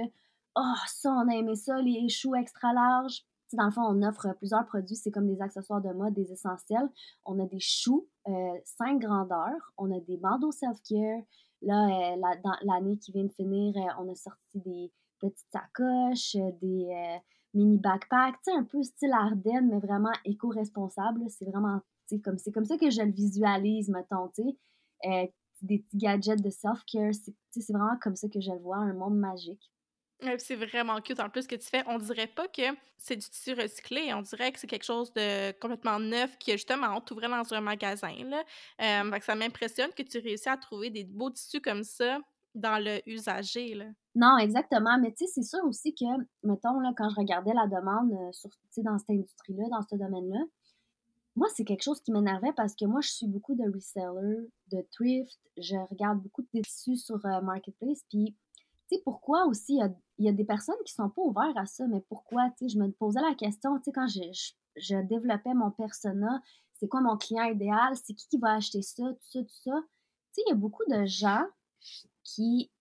Speaker 2: Oh, ça, on a aimé ça, les choux extra larges. dans le fond, on offre plusieurs produits, c'est comme des accessoires de mode, des essentiels. On a des choux, euh, cinq grandeurs, on a des bandeaux self-care, Là, euh, dans l'année qui vient de finir, euh, on a sorti des petites sacoches, euh, des mini backpacks, tu sais, un peu style Ardennes, mais vraiment éco-responsable. C'est vraiment, comme, c'est comme ça que je le visualise, mettons, tu sais. des petits gadgets de self-care, c'est vraiment comme ça que je le vois, un monde magique
Speaker 1: c'est vraiment cute en plus que tu fais. On dirait pas que c'est du tissu recyclé, on dirait que c'est quelque chose de complètement neuf qui, justement, on dans un magasin. Là. Euh, ça m'impressionne que tu réussis à trouver des beaux tissus comme ça dans le usager. Là.
Speaker 2: Non, exactement. Mais tu sais, c'est sûr aussi que, mettons, là, quand je regardais la demande euh, sur, dans cette industrie-là, dans ce domaine-là, moi, c'est quelque chose qui m'énervait parce que moi, je suis beaucoup de resellers, de thrift, je regarde beaucoup de tissus sur euh, Marketplace, puis tu sais, pourquoi aussi il y a, des personnes qui sont pas ouvertes à ça, mais pourquoi, tu sais, je me posais la question, tu sais, quand je, je, développais mon persona, c'est quoi mon client idéal, c'est qui qui va acheter ça, tout ça, tout ça. Tu sais, il y a beaucoup de gens qui,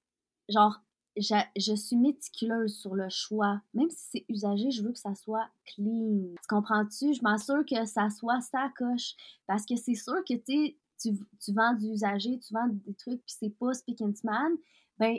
Speaker 2: genre, je, suis méticuleuse sur le choix. Même si c'est usagé, je veux que ça soit clean. Tu comprends-tu? Je m'assure que ça soit sa coche. Parce que c'est sûr que tu, tu vends du usagé, tu vends des trucs, puis c'est pas speak and man. Ben,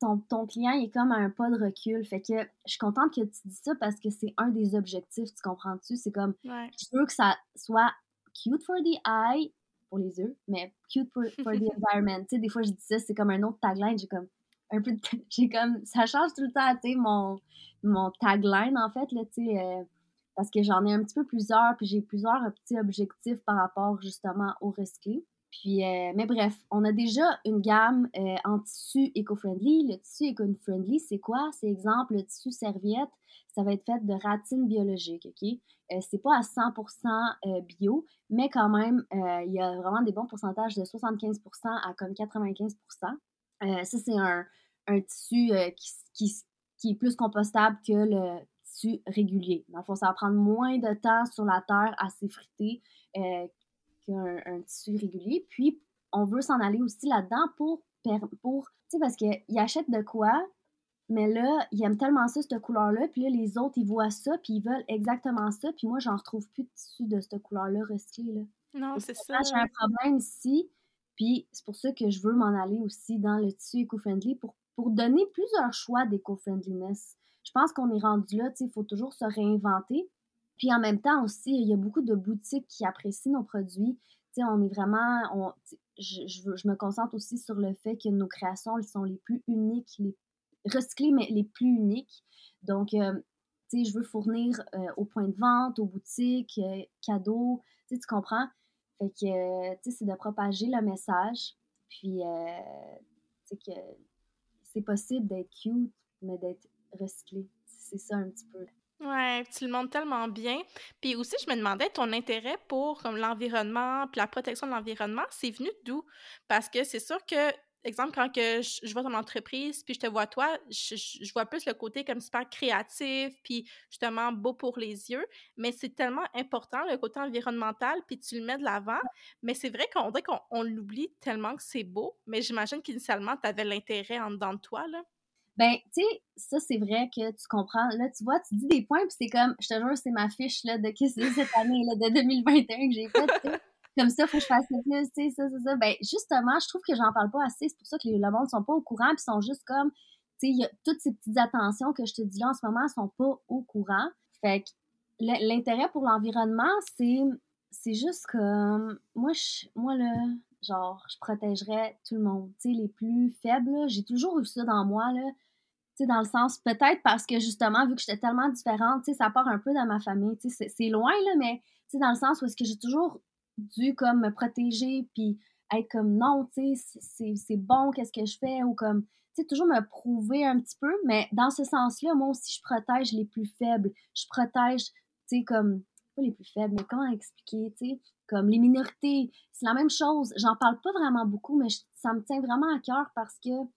Speaker 2: ton, ton client est comme un pas de recul. Fait que je suis contente que tu dis ça parce que c'est un des objectifs, tu comprends-tu? C'est comme, je veux que ça soit cute for the eye, pour les yeux, mais cute for, for the environment. tu sais, des fois, je dis ça, c'est comme un autre tagline. J'ai comme un peu de. J'ai comme. Ça change tout le temps, tu sais, mon, mon tagline, en fait, là, tu sais. Euh, parce que j'en ai un petit peu plusieurs, puis j'ai plusieurs petits objectifs par rapport justement au recyclé. Puis, euh, mais bref, on a déjà une gamme euh, en tissu éco-friendly. Le tissu éco-friendly, c'est quoi? C'est exemple, le tissu serviette, ça va être fait de ratines biologiques, OK? Euh, c'est pas à 100% bio, mais quand même, il y a vraiment des bons pourcentages de 75% à comme 95%. ça, c'est un, tissu qui, qui, est plus compostable que le tissu régulier. Dans le fond, ça va prendre moins de temps sur la terre à s'effriter un tissu régulier. Puis, on veut s'en aller aussi là-dedans pour, pour tu sais, parce qu'ils achètent de quoi, mais là, ils aiment tellement ça, cette couleur-là, puis là, les autres, ils voient ça, puis ils veulent exactement ça, puis moi, j'en retrouve plus de tissu de cette couleur-là recyclé, là.
Speaker 1: Non, c'est ça.
Speaker 2: J'ai un problème ici, puis c'est pour ça que je veux m'en aller aussi dans le tissu éco-friendly pour, pour donner plusieurs choix d'éco-friendliness. Je pense qu'on est rendu là, tu sais, il faut toujours se réinventer, puis en même temps aussi, il y a beaucoup de boutiques qui apprécient nos produits. Tu sais, on est vraiment, on, je, me concentre aussi sur le fait que nos créations, elles sont les plus uniques, les recyclées, mais les plus uniques. Donc, euh, tu sais, je veux fournir euh, au point de vente, aux boutiques, euh, cadeaux, tu comprends? Fait que, tu sais, c'est de propager le message. Puis, tu sais, que c'est possible d'être cute, mais d'être recyclé. C'est ça un petit peu.
Speaker 1: Tu le montres tellement bien. Puis aussi, je me demandais, ton intérêt pour comme l'environnement, puis la protection de l'environnement, c'est venu d'où? Parce que c'est sûr que, exemple, quand que je, vois ton entreprise, puis je te vois toi, je, vois plus le côté comme super créatif, puis justement beau pour les yeux. Mais c'est tellement important, le côté environnemental, puis tu le mets de l'avant. Mais c'est vrai qu'on dirait qu'on l'oublie tellement que c'est beau. Mais j'imagine qu'initialement, tu avais l'intérêt en dedans de toi, là.
Speaker 2: Ben, tu sais, ça, c'est vrai que tu comprends. Là, tu vois, tu dis des points, puis c'est comme, je te jure, c'est ma fiche là, de qu'est-ce que cette année, là, de 2021 que j'ai faite. Comme ça, faut que je fasse plus, tu sais, ça, ça, ça. Ben, justement, je trouve que j'en parle pas assez. C'est pour ça que le monde sont pas au courant, puis sont juste comme, tu sais, toutes ces petites attentions que je te dis là en ce moment sont pas au courant. Fait que l'intérêt pour l'environnement, c'est c'est juste comme moi je moi là genre je protégerais tout le monde tu sais les plus faibles j'ai toujours eu ça dans moi là sais, dans le sens, peut-être parce que justement, vu que j'étais tellement différente, ça part un peu dans ma famille, c'est loin, là, mais, tu dans le sens où est-ce que j'ai toujours dû, comme, me protéger, puis être comme, non, tu sais, c'est bon, qu'est-ce que je fais, ou comme, tu sais, toujours me prouver un petit peu, mais dans ce sens-là, moi aussi, je protège les plus faibles, je protège, tu sais, comme, pas les plus faibles, mais comment expliquer, tu sais, comme les minorités, c'est la même chose, j'en parle pas vraiment beaucoup, mais ça me tient vraiment à cœur parce que, tu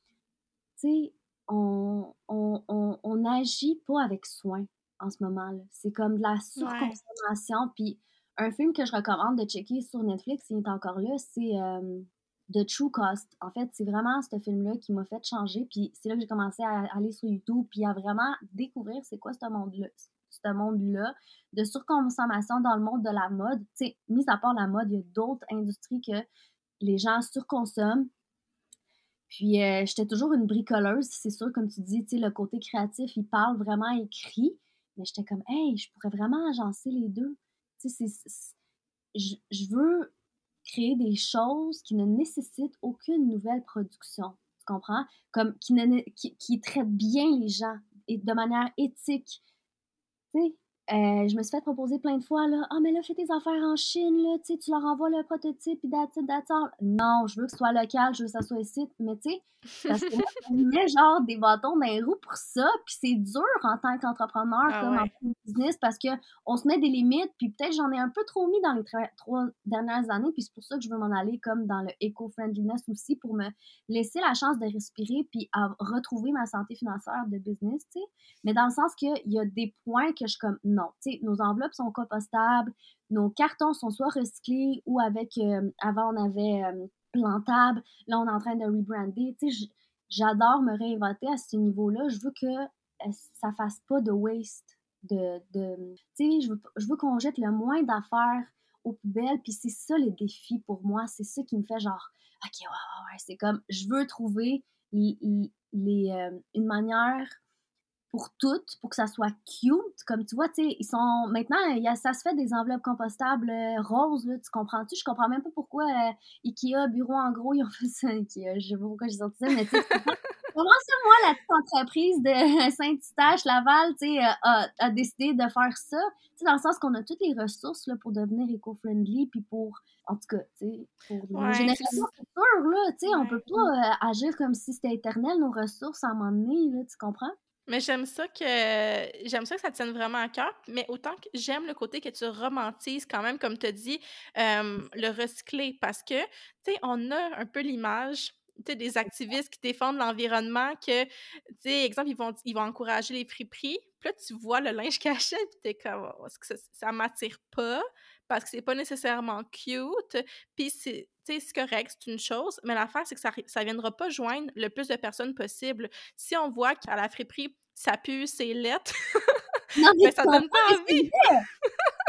Speaker 2: sais, on, on, agit pas avec soin en ce moment. là C'est comme de la surconsommation. Puis un film que je recommande de checker sur Netflix, il est encore là, c'est euh, The True Cost. En fait, c'est vraiment ce film-là qui m'a fait changer. Puis c'est là que j'ai commencé à aller sur YouTube, puis à vraiment découvrir c'est quoi ce monde-là ce monde-là de surconsommation dans le monde de la mode. Tu sais, mis à part la mode, il y a d'autres industries que les gens surconsomment puis euh, j'étais toujours une bricoleuse, c'est sûr, comme tu dis, le côté créatif, il parle vraiment écrit, mais j'étais comme, hey, je pourrais vraiment agencer les deux. Je veux créer des choses qui ne nécessitent aucune nouvelle production. Tu comprends? Comme qui, qui, qui traitent bien les gens et de manière éthique. Tu sais, euh, je me suis fait proposer plein de fois, là, ah, mais là, fais tes affaires en Chine, là, tu sais, tu leur envoies le prototype, puis that's Non, je veux que ce soit local, je veux que ça soit ici, mais tu sais, parce que on met genre des bâtons dans les roues pour ça, puis c'est dur en tant qu'entrepreneur, ah comme en business, parce qu'on se met des limites, puis peut-être j'en ai un peu trop mis dans les trois dernières années, puis c'est pour ça que je veux m'en aller comme dans le eco-friendliness aussi, pour me laisser la chance de respirer, puis à retrouver ma santé financière de business, tu sais. Mais dans le sens qu'il y a des points que je comme non. Nos enveloppes sont compostables, nos cartons sont soit recyclés ou avec, euh, avant on avait euh, plantable, là on est en train de rebrander. j'adore me réinventer à ce niveau-là. Je veux que euh, ça fasse pas de waste. De, de je veux, je veux qu'on jette le moins d'affaires aux poubelles. Puis c'est ça le défi pour moi. C'est ça qui me fait genre, OK, ouais, ouais, ouais. C'est comme, je veux trouver les, euh, une manière pour toutes, pour que ça soit cute. Comme tu vois, tu sais, ils sont. Maintenant, y a, ça se fait des enveloppes compostables euh, roses, là, tu comprends-tu? Je comprends même pas pourquoi euh, Ikea, Bureau en gros, ils ont fait ça. Ikea, je sais pas pourquoi j'ai sorti ça, mais tu sais, comment ça, moi, la petite entreprise de Saint-Eustache, Laval, tu sais, a, a, décidé de faire ça? Tu sais, dans le sens qu'on a toutes les ressources là, pour devenir éco-friendly, puis pour. En tout cas, tu sais, pour
Speaker 1: ouais,
Speaker 2: génération future, là, tu sais, on peut pas agir comme si c'était éternel, nos ressources, à un moment donné, là, tu comprends?
Speaker 1: Mais j'aime ça que j'aime ça que ça tienne vraiment à cœur, mais autant que j'aime le côté que tu romantises quand même, comme tu as dit, le recycler parce que, tu sais, on a un peu l'image des activistes qui défendent l'environnement que, tu sais, exemple, ils vont, ils vont encourager les friperies. Puis là, tu vois le linge caché, puis t'es comme, oh, est-ce que ça, ça m'attire pas? Parce que c'est pas nécessairement cute. Puis c'est, c'est correct, c'est une chose, mais l'affaire, c'est que ça ne viendra pas joindre le plus de personnes possible. Si on voit qu'à la friperie, ça pue, c'est lettre, ben, ça donne pas envie.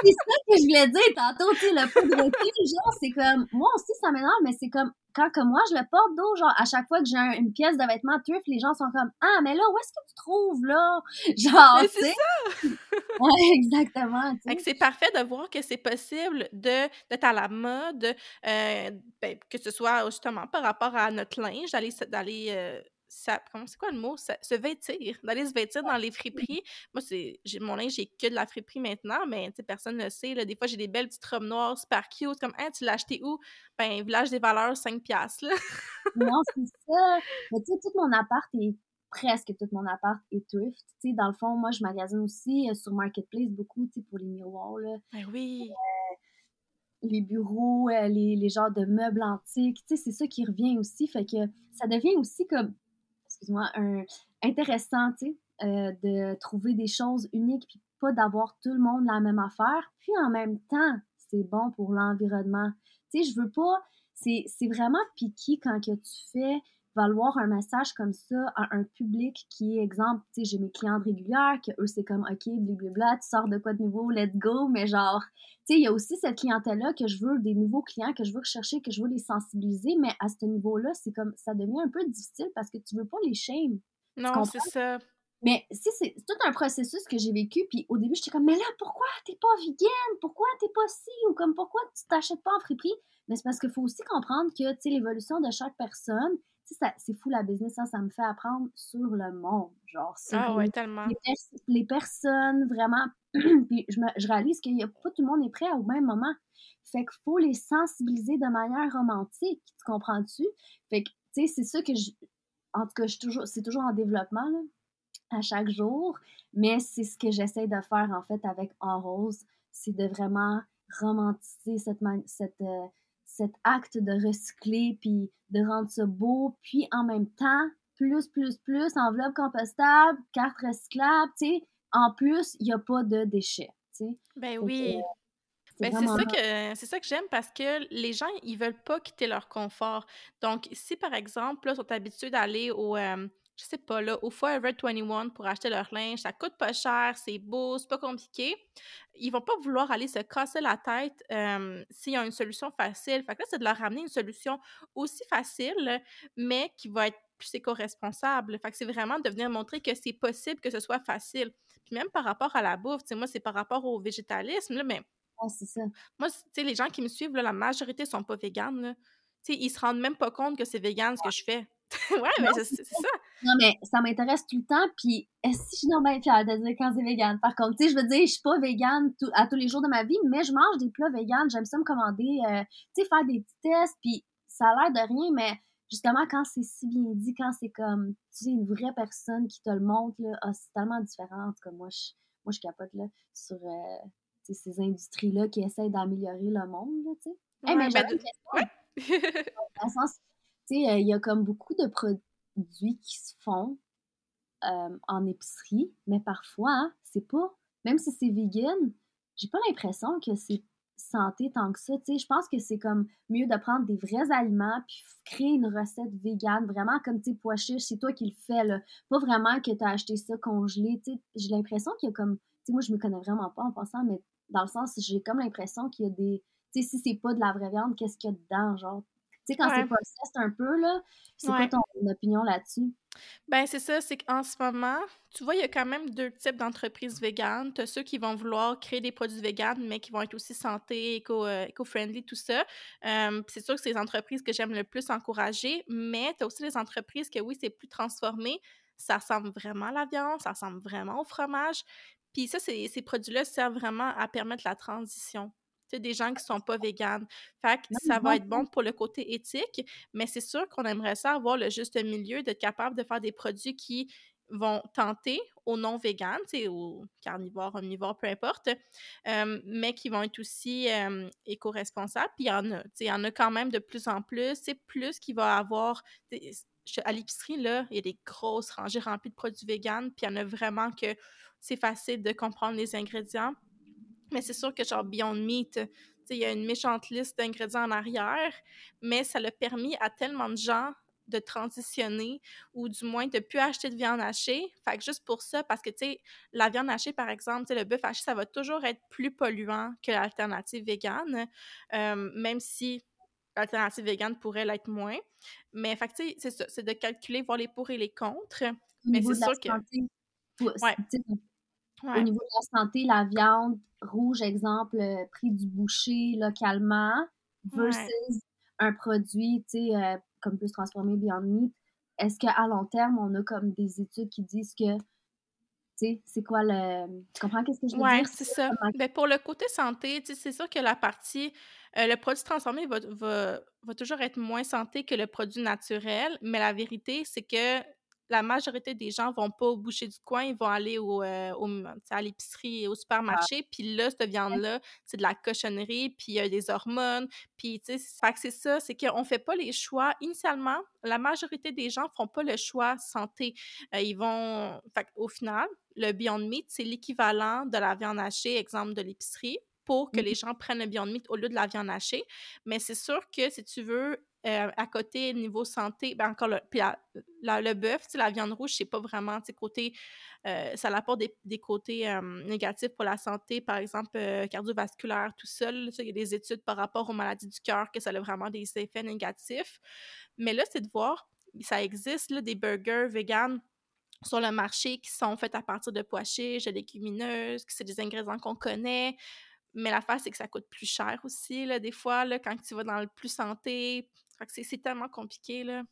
Speaker 2: C'est ça que je voulais dire tantôt, tu sais, le pot de genre, c'est comme, moi aussi, ça m'énerve, mais c'est comme, quand que moi, je le porte d'eau, genre, à chaque fois que j'ai une pièce de vêtement thrift, les gens sont comme, ah, mais là, où est-ce que tu trouves, là? Genre,
Speaker 1: c'est ça!
Speaker 2: ouais, exactement,
Speaker 1: C'est parfait de voir que c'est possible d'être à la mode, euh, ben, que ce soit justement par rapport à notre linge, d'aller euh, ça, c'est quoi le mot? se vêtir, d'aller se vêtir dans les friperies. Moi, c'est, mon linge, j'ai que de la friperie maintenant, mais personne ne le sait. Là. Des fois, j'ai des belles petites robes noires super cute, comme, hein, tu l'as acheté où? Ben, Village des Valeurs, 5 piastres, là.
Speaker 2: non, c'est ça. Mais tu sais, tout mon appart est presque tout mon appart est thrift. Tu sais, dans le fond, moi, je magasine aussi euh, sur Marketplace beaucoup, tu sais, pour les miroirs, là.
Speaker 1: Ben oui!
Speaker 2: Euh, les bureaux, euh, les, les genres de meubles antiques, tu sais, c'est ça qui revient aussi. Fait que ça devient aussi comme excuse-moi, un, intéressant, euh, de trouver des choses uniques, puis pas d'avoir tout le monde la même affaire. Puis en même temps, c'est bon pour l'environnement. Tu sais, je veux pas, c'est vraiment piqué quand tu fais valoir un message comme ça à un public qui est, exemple, tu sais, j'ai mes clientes régulières, que eux, c'est comme, OK, blablabla, tu sors de quoi de nouveau, let's go, mais genre, tu sais, il y a aussi cette clientèle-là que je veux, des nouveaux clients que je veux rechercher, que je veux les sensibiliser, mais à ce niveau-là, c'est comme, ça devient un peu difficile parce que tu veux pas les shame.
Speaker 1: Non, c'est ça.
Speaker 2: Mais si c'est tout un processus que j'ai vécu, puis au début, j'étais comme, mais là, pourquoi t'es pas vegan? Pourquoi t'es pas ci? Ou comme, pourquoi tu t'achètes pas en friperie? Mais c'est parce qu'il faut aussi comprendre que, tu sais, l'évolution de chaque personne, c'est fou la business, ça, ça me fait apprendre sur le monde. Genre,
Speaker 1: ah ouais, tellement.
Speaker 2: Les, personnes, vraiment. puis je, me, je réalise qu'il a pas tout le monde est prêt au même moment. Fait qu'il faut les sensibiliser de manière romantique, tu comprends-tu? Fait que, tu sais, c'est ça que je. En tout cas, je toujours, c'est toujours en développement, là, à chaque jour. Mais c'est ce que j'essaie de faire, en fait, avec En Rose. C'est de vraiment romantiser cette, cette, euh, cet acte de recycler puis de rendre ça beau, puis en même temps, plus, plus, plus, enveloppe compostable, carte recyclable, tu sais, en plus, il n'y a pas de déchets, tu sais.
Speaker 1: Ben oui. Ben, c'est ça que c'est ça que j'aime parce que les gens ils veulent pas quitter leur confort. Donc si par exemple là, sont habitués d'aller au euh, je sais pas, là, au Forever 21 pour acheter leur linge. Ça coûte pas cher, c'est beau, c'est pas compliqué. Ils vont pas vouloir aller se casser la tête s'il y a une solution facile. Fait que là, c'est de leur ramener une solution aussi facile, mais qui va être plus éco-responsable. Fait que c'est vraiment de venir montrer que c'est possible que ce soit facile. Puis même par rapport à la bouffe, moi, c'est par rapport au végétalisme, là, mais...
Speaker 2: c'est ça.
Speaker 1: Moi, tu sais, les gens qui me suivent, la majorité sont pas véganes, Tu sais, ils se rendent même pas compte que c'est vegan ce que je fais. ouais, mais c'est ça.
Speaker 2: Non, mais ça m'intéresse tout le temps. Puis, si je suis normalement fière de dire quand c'est vegan? Par contre, tu sais, je veux dire, je suis pas vegan à tous les jours de ma vie, mais je mange des plats vegan. J'aime ça me commander, euh, tu sais, faire des petits tests. Puis, ça a l'air de rien, mais justement, quand c'est si bien dit, quand c'est comme, tu sais, une vraie personne qui te le montre, là, ah, c'est tellement différent. En tout cas, moi, je, moi, je capote, là, sur euh, ces industries-là qui essayent d'améliorer le monde, là, tu sais.
Speaker 1: Hey, mais ben,
Speaker 2: Dans le sens, euh, il y a comme beaucoup de produits qui se font euh, en épicerie, mais parfois, c'est pas, même si c'est vegan, j'ai pas l'impression que c'est santé tant que ça. Tu sais, je pense que c'est comme mieux de prendre des vrais aliments puis créer une recette végane, vraiment comme, tu sais, pois chiches, c'est toi qui le fais, là. Pas vraiment que tu as acheté ça congelé, tu sais. J'ai l'impression qu'il y a comme, tu sais, moi, je me connais vraiment pas en pensant, mais dans le sens, j'ai comme l'impression qu'il y a des, tu sais, si c'est pas de la vraie viande, qu'est-ce qu'il y a dedans, genre? Sais, quand c'est processed un peu, là, c'est quoi ton opinion là-dessus?
Speaker 1: Ben, c'est ça, c'est qu'en ce moment, tu vois, il y a quand même deux types d'entreprises véganes. Tu as ceux qui vont vouloir créer des produits véganes, mais qui vont être aussi santé, éco, euh, friendly tout ça. c'est sûr que c'est les entreprises que j'aime le plus encourager, mais tu as aussi les entreprises que, oui, c'est plus transformé. Ça ressemble vraiment à la viande, ça ressemble vraiment au fromage. Puis ça, ces produits-là servent vraiment à permettre la transition des gens qui sont pas véganes. Fait que ça va être bon pour le côté éthique, mais c'est sûr qu'on aimerait ça avoir le juste milieu, d'être capable de faire des produits qui vont tenter aux non-véganes, aux carnivores, omnivores, peu importe, mais qui vont être aussi éco-responsables. Puis il y en a, il y en a quand même de plus en plus. C'est plus qu'il va avoir... à l'épicerie, là, il y a des grosses rangées remplies de produits véganes, puis il y en a vraiment que c'est facile de comprendre les ingrédients. Mais c'est sûr que genre Beyond Meat, il y a une méchante liste d'ingrédients en arrière, mais ça l'a permis à tellement de gens de transitionner ou du moins de plus acheter de viande hachée. Fait que juste pour ça, parce que, tu sais, la viande hachée, par exemple, le bœuf haché, ça va toujours être plus polluant que l'alternative végane, euh, même si l'alternative végane pourrait l'être moins. Mais, fait tu sais, c'est ça, c'est de calculer, voir les pour et les contre. mais c'est sûr que...
Speaker 2: Ouais. Au niveau de la santé, la viande rouge, exemple, euh, prix du boucher localement versus un produit, tu sais, euh, comme plus transformé Beyond Meat, est-ce qu'à long terme, on a comme des études qui disent que, tu sais, c'est quoi le... Tu comprends qu'est-ce que je veux
Speaker 1: dire?
Speaker 2: Oui,
Speaker 1: c'est ça. Ben, pour le côté santé, tu sais, c'est sûr que la partie... Euh, le produit transformé va, va, va toujours être moins santé que le produit naturel, mais la vérité, c'est que la majorité des gens vont pas au boucher du coin, ils vont aller au, euh, à l'épicerie, au supermarché, puis là, cette viande-là, c'est de la cochonnerie, puis il y a des hormones, puis tu sais, c'est ça, c'est qu'on fait pas les choix. Initialement, la majorité des gens font pas le choix santé. Euh, ils vont, fait au final, le Beyond Meat, c'est l'équivalent de la viande hachée, exemple de l'épicerie, pour que mmh les gens prennent le Beyond Meat au lieu de la viande hachée. Mais c'est sûr que si tu veux euh, à côté, niveau santé, ben encore le, le bœuf, la viande rouge, c'est pas vraiment, côté, euh, ça apporte des, des côtés euh, négatifs pour la santé, par exemple, cardiovasculaire, tout seul. Il y a des études par rapport aux maladies du cœur que ça a vraiment des effets négatifs. Mais là, c'est de voir, ça existe, là, des burgers vegan sur le marché qui sont faits à partir de pois chiches, de légumineuses, que c'est des ingrédients qu'on connaît. Mais l'affaire, c'est que ça coûte plus cher aussi, là, des fois, là, quand tu vas dans le plus santé, c'est tellement compliqué, là.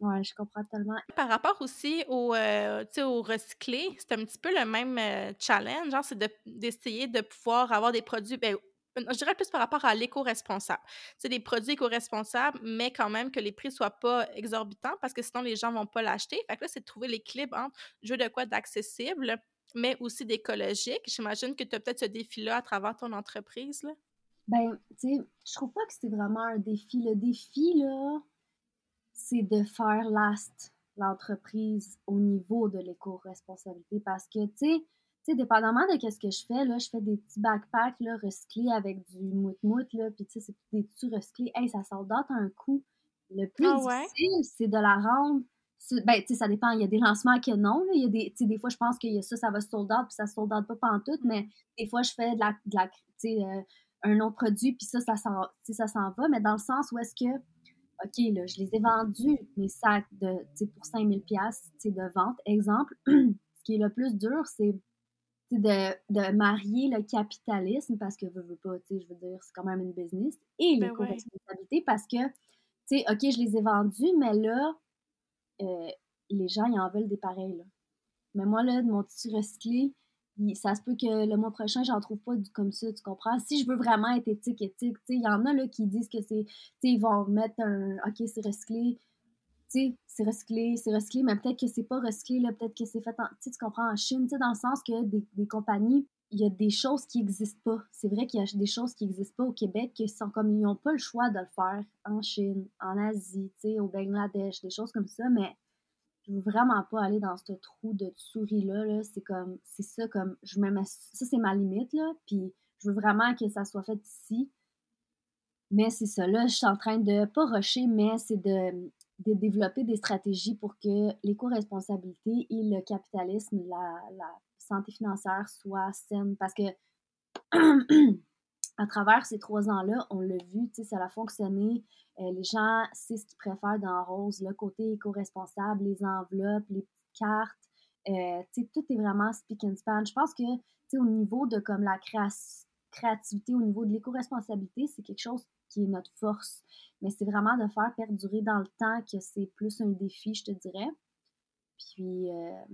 Speaker 2: Ouais, je comprends tellement.
Speaker 1: Par rapport aussi au, euh, au recyclé, c'est un petit peu le même euh, challenge, genre, c'est d'essayer de, pouvoir avoir des produits, ben, je dirais plus par rapport à l'éco-responsable. C'est des produits éco-responsables, mais quand même que les prix soient pas exorbitants parce que sinon les gens vont pas l'acheter. Fait que là, c'est de trouver l'équilibre entre je de quoi d'accessible, mais aussi d'écologique. J'imagine que tu as peut-être ce défi-là à travers ton entreprise, là.
Speaker 2: Ben, tu sais, je trouve pas que c'est vraiment un défi. Le défi, là, c'est de faire last l'entreprise au niveau de l'éco-responsabilité parce que, tu sais, dépendamment de ce que je fais, là, je fais des petits backpacks là, recyclés avec du mout-mout, là, puis tu sais, c'est des petits recyclés. Hey, ça sort un coup. Le plus ah difficile, c'est de la rendre ben, tu sais, ça dépend. Il y a des lancements que non. Là. Il y a des, des fois, je pense que y a ça, ça va sold out, puis ça sold out pas pantoute, tout, mais des fois, je fais de la, de la tu sais, euh, un autre produit, puis ça, ça s'en, ça s'en va, mais dans le sens où est-ce que, OK, là, je les ai vendus, mes sacs de, pour 5000 pièces de vente, exemple. Ce qui est le plus dur, c'est de, de, marier le capitalisme, parce que je veux pas, tu sais, je veux dire, c'est quand même une business, et ben l'éco-responsabilité, parce que, tu sais, OK, je les ai vendus, mais là, euh, les gens, ils en veulent des pareils, là. Mais moi, là, mon petit recyclé, ça se peut que le mois prochain, j'en trouve pas comme ça, tu comprends? Si je veux vraiment être éthique, éthique, tu sais, il y en a là qui disent que c'est, tu sais, ils vont mettre un, ok, c'est recyclé, tu sais, c'est recyclé, c'est recyclé, mais peut-être que c'est pas recyclé, là, peut-être que c'est fait en, tu comprends, en Chine, tu sais, dans le sens que des, des compagnies, il y a des choses qui n'existent pas. C'est vrai qu'il y a des choses qui n'existent pas au Québec, qui sont comme, ils n'ont pas le choix de le faire en Chine, en Asie, tu sais, au Bangladesh, des choses comme ça, mais je veux vraiment pas aller dans ce trou de souris-là. -là, c'est comme, c'est ça, comme, je me mets, ça c'est ma limite, là, puis je veux vraiment que ça soit fait ici. Mais c'est ça, là, je suis en train de, pas rusher, mais c'est de, de développer des stratégies pour que l'éco-responsabilité et le capitalisme, la, la santé financière soient saines. Parce que à travers ces trois ans-là, on l'a vu, tu sais, ça a fonctionné. Euh, les gens, c'est ce qu'ils préfèrent dans Rose, le côté éco-responsable, les enveloppes, les petites cartes. Euh, tu sais, tout est vraiment speak and span. Je pense que, tu sais, au niveau de comme la créativité, au niveau de l'éco-responsabilité, c'est quelque chose qui est notre force. Mais c'est vraiment de faire perdurer dans le temps que c'est plus un défi, je te dirais. Puis, euh,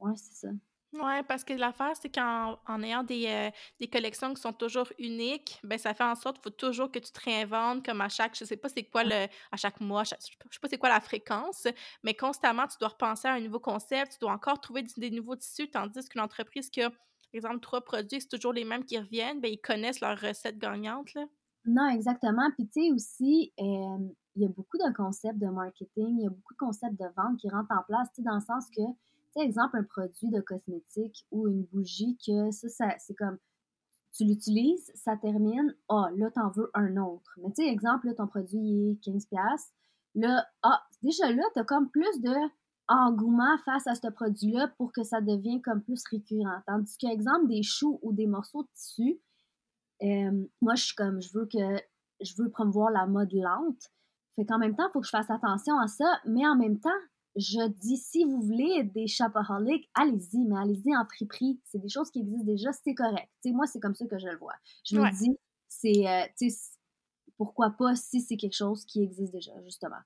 Speaker 2: ouais, c'est ça.
Speaker 1: Oui, parce que l'affaire, c'est qu'en en ayant des, euh, des collections qui sont toujours uniques, ben ça fait en sorte qu'il faut toujours que tu te réinventes comme à chaque, je sais pas c'est quoi le, à chaque mois, je sais pas c'est quoi la fréquence, mais constamment tu dois repenser à un nouveau concept, tu dois encore trouver des, nouveaux tissus, tandis qu'une entreprise qui a, par exemple, trois produits, c'est toujours les mêmes qui reviennent, ben ils connaissent leur recette gagnante, là.
Speaker 2: Non, exactement. Puis tu sais aussi, il y a beaucoup de concepts de marketing, il y a beaucoup de concepts de vente qui rentrent en place, tu sais, dans le sens que exemple, un produit de cosmétique ou une bougie que ça, c'est comme tu l'utilises, ça termine, ah, là, t'en veux un autre. Mais tu sais, exemple, là, ton produit est 15$. Là, ah, déjà là, t'as comme plus de engouement face à ce produit-là pour que ça devienne comme plus récurrent. Tandis qu'exemple, des choux ou des morceaux de tissu, euh, moi, je suis comme, je veux que, je veux promouvoir la mode lente. Fait qu'en même temps, il faut que je fasse attention à ça, mais en même temps, je dis, si vous voulez des shopaholics, allez-y, mais allez-y en friperie. C'est des choses qui existent déjà, c'est correct. moi, c'est comme ça que je le vois. Je me dis, c'est, euh, pourquoi pas si c'est quelque chose qui existe déjà, justement.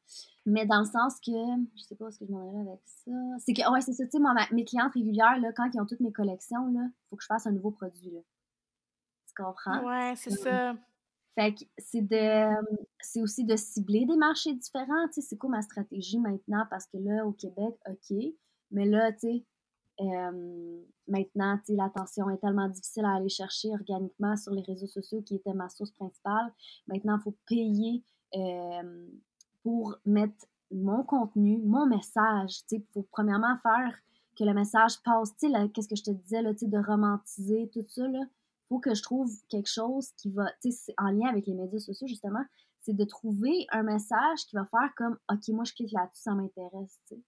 Speaker 2: Mais dans le sens que, je sais pas ce que je m'en allais avec ça. C'est que, ouais, c'est ça, tu sais, moi, mes clientes régulières, là, quand ils ont toutes mes collections, il faut que je fasse un nouveau produit, là. Tu comprends?
Speaker 1: Ouais, c'est ça.
Speaker 2: Fait que c'est de c'est aussi de cibler des marchés différents. Tu sais, c'est quoi ma stratégie maintenant? Parce que là, au Québec, OK. Mais là, tu sais, maintenant, tu sais, l'attention est tellement difficile à aller chercher organiquement sur les réseaux sociaux qui était ma source principale. Maintenant, il faut payer pour mettre mon contenu, mon message. Tu sais, il faut premièrement faire que le message passe. Tu sais, qu'est-ce que je te disais, là, tu sais, de romantiser tout ça, là que je trouve quelque chose qui va, tu sais, en lien avec les médias sociaux, justement, c'est de trouver un message qui va faire comme, OK, moi, je clique là-dessus, ça m'intéresse, tu sais.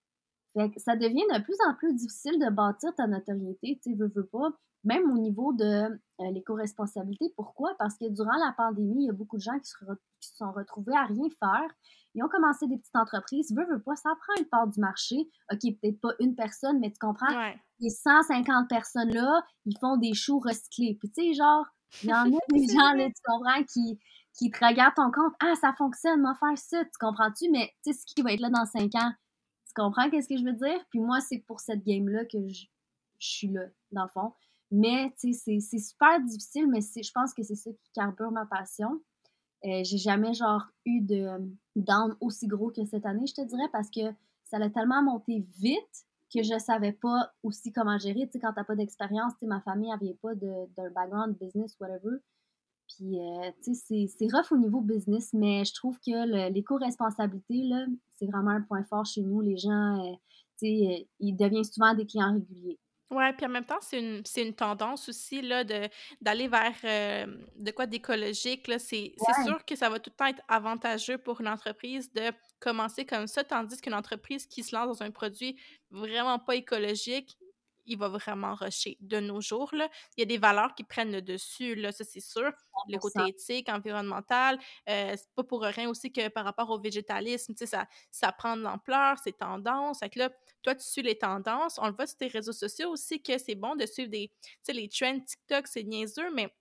Speaker 2: Fait que ça devient de plus en plus difficile de bâtir ta notoriété, tu sais, veux, veux pas, même au niveau de euh, l'éco-responsabilité. Pourquoi? Parce que durant la pandémie, il y a beaucoup de gens qui se, sont retrouvés à rien faire. Ils ont commencé des petites entreprises. Veux, veux pas, ça prend une part du marché. OK, peut-être pas une personne, mais tu comprends? Les 150 personnes-là, ils font des choux recyclés. Puis tu sais, genre, il y en a des gens, là, tu comprends, qui, qui te regardent ton compte. Ah, ça fonctionne, m'en faire ça. Tu comprends-tu? Mais tu sais, ce qui va être là dans 5 ans. Tu comprends qu'est-ce que je veux dire? Puis moi, c'est pour cette game-là que je, je suis là, dans le fond. Mais, c'est super difficile, mais je pense que c'est ça qui carbure ma passion. Euh, j'ai jamais, genre, eu de down aussi gros que cette année, je te dirais, parce que ça a tellement monté vite que je savais pas aussi comment gérer. Tu sais, quand t'as pas d'expérience, ma famille n'avait pas d'un background business, whatever. Puis, euh, tu sais, c'est rough au niveau business, mais je trouve que l'éco-responsabilité, là, c'est vraiment un point fort chez nous. Les gens, euh, tu sais, ils deviennent souvent des clients réguliers.
Speaker 1: Ouais, puis en même temps, c'est une, une tendance aussi là, de, d'aller vers euh, de quoi d'écologique. C'est, sûr que ça va tout le temps être avantageux pour une entreprise de commencer comme ça, tandis qu'une entreprise qui se lance dans un produit vraiment pas écologique, il va vraiment rusher de nos jours. Là. Il y a des valeurs qui prennent le dessus, là, ça c'est sûr. Le côté éthique, environnemental. Euh, c'est pas pour rien aussi que par rapport au végétalisme, ça, ça prend de l'ampleur, c'est tendance. Fait que là, toi, tu suis les tendances. On le voit sur tes réseaux sociaux aussi que c'est bon de suivre des. Les trends TikTok, c'est niaiseux, mais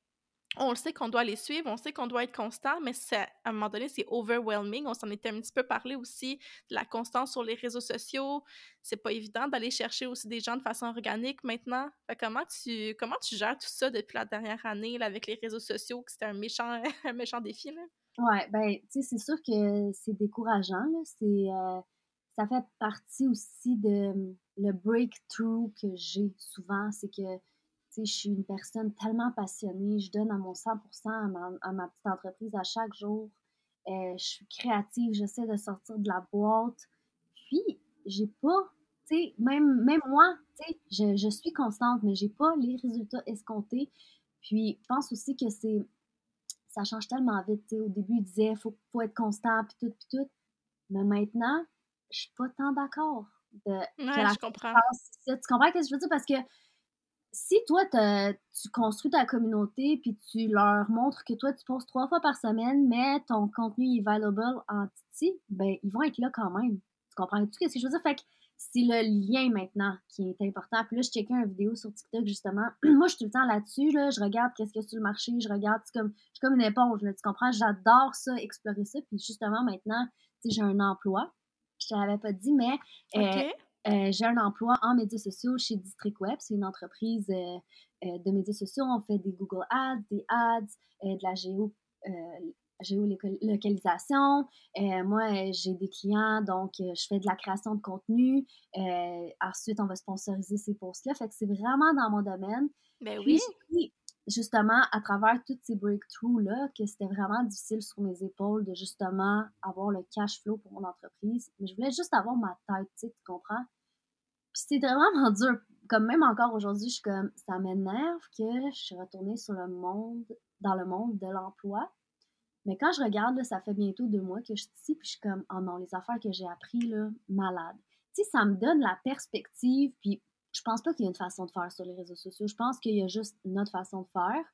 Speaker 1: on le sait qu'on doit les suivre, on sait qu'on doit être constant, mais à un moment donné, c'est overwhelming. On s'en était un petit peu parlé aussi de la constance sur les réseaux sociaux. C'est pas évident d'aller chercher aussi des gens de façon organique maintenant. comment tu comment tu gères tout ça depuis la dernière année avec les réseaux sociaux, que c'était un méchant, un méchant défi? Là?
Speaker 2: Ouais, ben, tu sais, c'est sûr que c'est décourageant. C'est, euh, ça fait partie aussi de le breakthrough que j'ai souvent. C'est que je suis une personne tellement passionnée, je donne à mon 100% à ma, petite entreprise à chaque jour. Euh, je suis créative, j'essaie de sortir de la boîte. Puis, j'ai pas, tu sais, même, même moi, tu sais, je, je, suis constante, mais j'ai pas les résultats escomptés. Puis, je pense aussi que c'est ça change tellement vite. Au début, il disait faut, faut être constant, puis tout, puis tout. Mais maintenant, je suis pas tant d'accord. De,
Speaker 1: ouais, je comprends.
Speaker 2: Tu comprends ce que je veux dire? Parce que si toi, tu construis ta communauté, puis tu leur montres que toi, tu postes trois fois par semaine, mais ton contenu est valuable en Titi, ben, ils vont être là quand même. Tu comprends? Tu ce que je veux dire? Fait que c'est le lien maintenant qui est important. Puis là, je checkais une vidéo sur TikTok, justement. Moi, je suis tout le temps là-dessus, là. Je regarde qu'est-ce qu'il y a sur le marché, je regarde, comme, je suis comme une éponge, tu comprends? J'adore ça, explorer ça. Puis justement, maintenant, j'ai un emploi. Je te l'avais pas dit, mais euh, euh, j'ai un emploi en médias sociaux chez District Web. C'est une entreprise euh, de médias sociaux. On fait des Google Ads, des ads, de la géo géolocalisation. Euh, moi, j'ai des clients, donc euh, je fais de la création de contenu. Euh, ensuite, on va sponsoriser ces posts-là. Fait que c'est vraiment dans mon domaine.
Speaker 1: Ben oui.
Speaker 2: justement, à travers tous ces breakthroughs-là, que c'était vraiment difficile sur mes épaules de justement avoir le cash flow pour mon entreprise. Mais je voulais juste avoir ma tête, tu comprends? Puis c'est vraiment dur. Comme même encore aujourd'hui, je suis comme, ça m'énerve que je suis retournée sur le monde, dans le monde de l'emploi. Mais quand je regarde, ça fait bientôt deux mois que je suis ici, puis je suis comme, oh non, les affaires que j'ai appris, là, malade. Tu ça me donne la perspective, puis je pense pas qu'il y a une façon de faire sur les réseaux sociaux. Je pense qu'il y a juste notre façon de faire.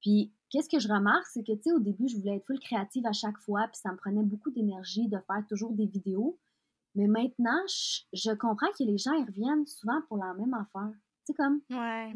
Speaker 2: Puis, qu'est-ce que je remarque, c'est que, tu sais, au début, je voulais être full créative à chaque fois, puis ça me prenait beaucoup d'énergie de faire toujours des vidéos. Mais maintenant, je, comprends que les gens, ils reviennent souvent pour la même affaire. Tu sais, comme,
Speaker 1: ouais.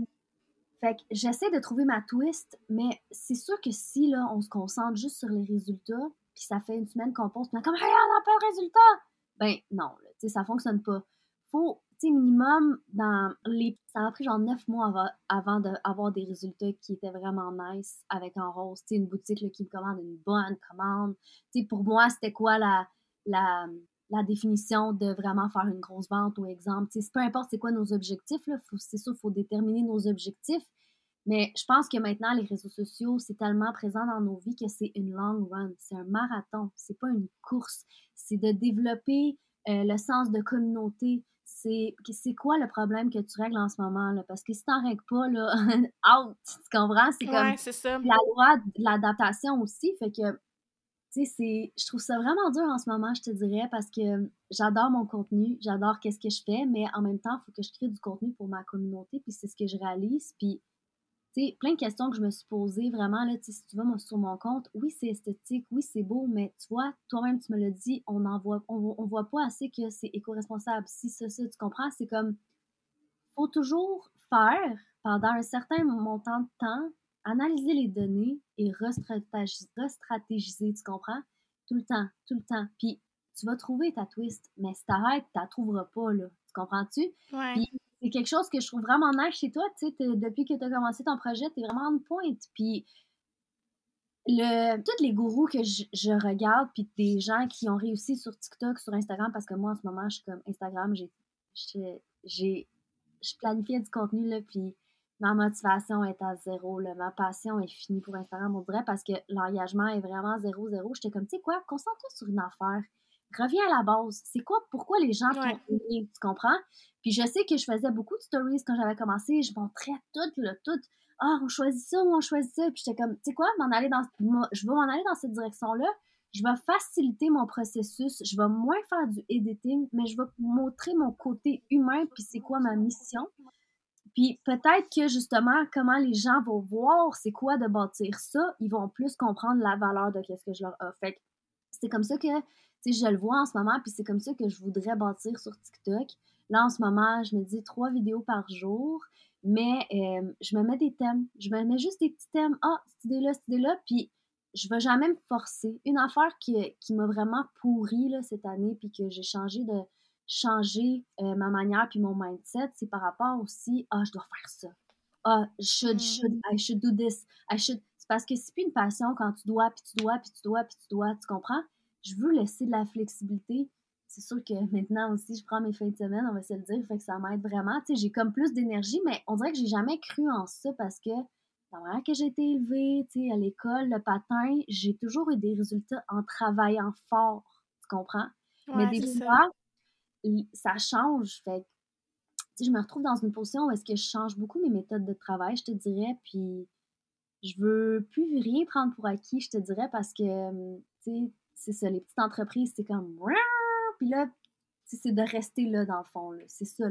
Speaker 2: Fait que j'essaie de trouver ma twist, mais c'est sûr que si là, on se concentre juste sur les résultats, puis ça fait une semaine qu'on poste, mais comme regarde, on n'a pas de résultat! Ben non, tu sais, ça fonctionne pas. Faut, tu sais, minimum, dans les. Ça m'a pris genre neuf mois avant, avant d'avoir des résultats qui étaient vraiment nice avec en rose. Tu sais, une boutique là, qui me commande une bonne commande. Tu sais, pour moi, c'était quoi la, la, la définition de vraiment faire une grosse vente ou exemple. c'est peu importe c'est quoi nos objectifs, c'est sûr, il faut déterminer nos objectifs. Mais je pense que maintenant, les réseaux sociaux, c'est tellement présent dans nos vies que c'est une long run. C'est un marathon. C'est pas une course. C'est de développer euh, le sens de communauté. C'est, c'est quoi le problème que tu règles en ce moment? Là? Parce que si t'en règles pas, là, out! Tu comprends? C'est comme
Speaker 1: ça.
Speaker 2: la loi de l'adaptation aussi. Fait que tu sais, je trouve ça vraiment dur en ce moment, je te dirais, parce que j'adore mon contenu, j'adore qu'est-ce que je fais, mais en même temps, il faut que je crée du contenu pour ma communauté, puis c'est ce que je réalise. Puis, tu sais, plein de questions que je me suis posées vraiment, là, si tu vas sur mon compte, oui, c'est esthétique, oui, c'est beau, mais tu vois, toi-même, tu me l'as dit, on en voit, on, voit pas assez que c'est éco-responsable. Si ça, ça, tu comprends, c'est comme, faut toujours faire pendant un certain montant de temps analyser les données et restratégiser, tu comprends? Tout le temps, tout le temps. Puis tu vas trouver ta twist, mais si t'arrêtes, tu la trouveras pas, là. Tu comprends-tu?
Speaker 1: Ouais.
Speaker 2: c'est quelque chose que je trouve vraiment nice chez toi, tu sais, depuis que tu as commencé ton projet, tu es vraiment en pointe. Puis le, tous les gourous que je, je, regarde, puis des gens qui ont réussi sur TikTok, sur Instagram, parce que moi, en ce moment, je suis comme Instagram, j'ai, j'ai, je planifiais du contenu, là, puis ma motivation est à zéro, ma passion est finie pour Instagram, on dirait, parce que l'engagement est vraiment zéro, zéro. J'étais comme, tu sais quoi, concentre-toi sur une affaire. Reviens à la base. C'est quoi, pourquoi les gens t'ont aimé, tu comprends? Puis je sais que je faisais beaucoup de stories quand j'avais commencé, je montrais tout, le tout. Ah, on choisit ça ou on choisit ça. Puis j'étais comme, tu sais quoi, m'en aller dans, je vais m'en aller dans cette direction-là. Je vais faciliter mon processus. Je vais moins faire du editing, mais je vais montrer mon côté humain, puis c'est quoi ma mission. Puis peut-être que justement, comment les gens vont voir c'est quoi de bâtir ça, ils vont plus comprendre la valeur de ce que je leur offre. Fait c'est comme ça que, tu sais, je le vois en ce moment, puis c'est comme ça que je voudrais bâtir sur TikTok. Là, en ce moment, je me dis trois vidéos par jour, mais euh, je me mets des thèmes. Je me mets juste des petits thèmes. Ah, cette idée-là, cette idée-là, puis je vais jamais me forcer. Une affaire qui, m'a vraiment pourri cette année, puis que j'ai changé de, changer euh, ma manière puis mon mindset, c'est par rapport aussi, ah, je dois faire ça. Ah, should, should, mm. I should do this. I should. C'est parce que c'est plus une passion quand tu dois, puis tu dois, puis tu dois, puis tu dois, tu comprends? Je veux laisser de la flexibilité. C'est sûr que maintenant aussi, je prends mes fins de semaine, on va se le dire, fait que ça m'aide vraiment. Tu sais, j'ai comme plus d'énergie, mais on dirait que j'ai jamais cru en ça parce que la manière que j'ai été élevée, tu sais, à l'école, le patin, j'ai toujours eu des résultats en travaillant fort, tu comprends? mais des fois, ça change. Fait je me retrouve dans une position où est-ce que je change beaucoup mes méthodes de travail, je te dirais, puis je veux plus rien prendre pour acquis, je te dirais, parce que, tu sais, c'est ça, les petites entreprises, c'est comme, puis là, c'est de rester là, dans le fond, c'est ça,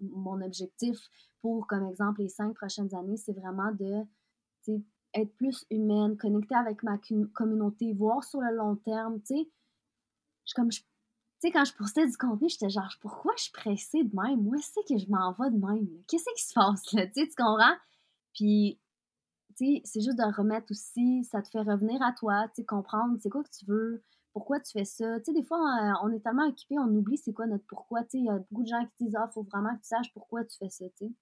Speaker 2: mon objectif pour, comme exemple, les cinq prochaines années, c'est vraiment de, être plus humaine, connecter avec ma communauté, voir sur le long terme, tu sais. Comme je, sais, quand je postais du contenu, j'étais genre, pourquoi je suis pressée de même? Où est-ce que je m'en vais de même? Qu'est-ce qui se passe là? Tu tu comprends? Puis, tu sais, c'est juste de remettre aussi, ça te fait revenir à toi, tu sais, comprendre c'est quoi que tu veux, pourquoi tu fais ça. Tu sais, des fois, on est tellement occupé, on oublie c'est quoi notre pourquoi. Tu sais, il y a beaucoup de gens qui disent, ah, faut vraiment que tu saches pourquoi tu fais ça, tu sais.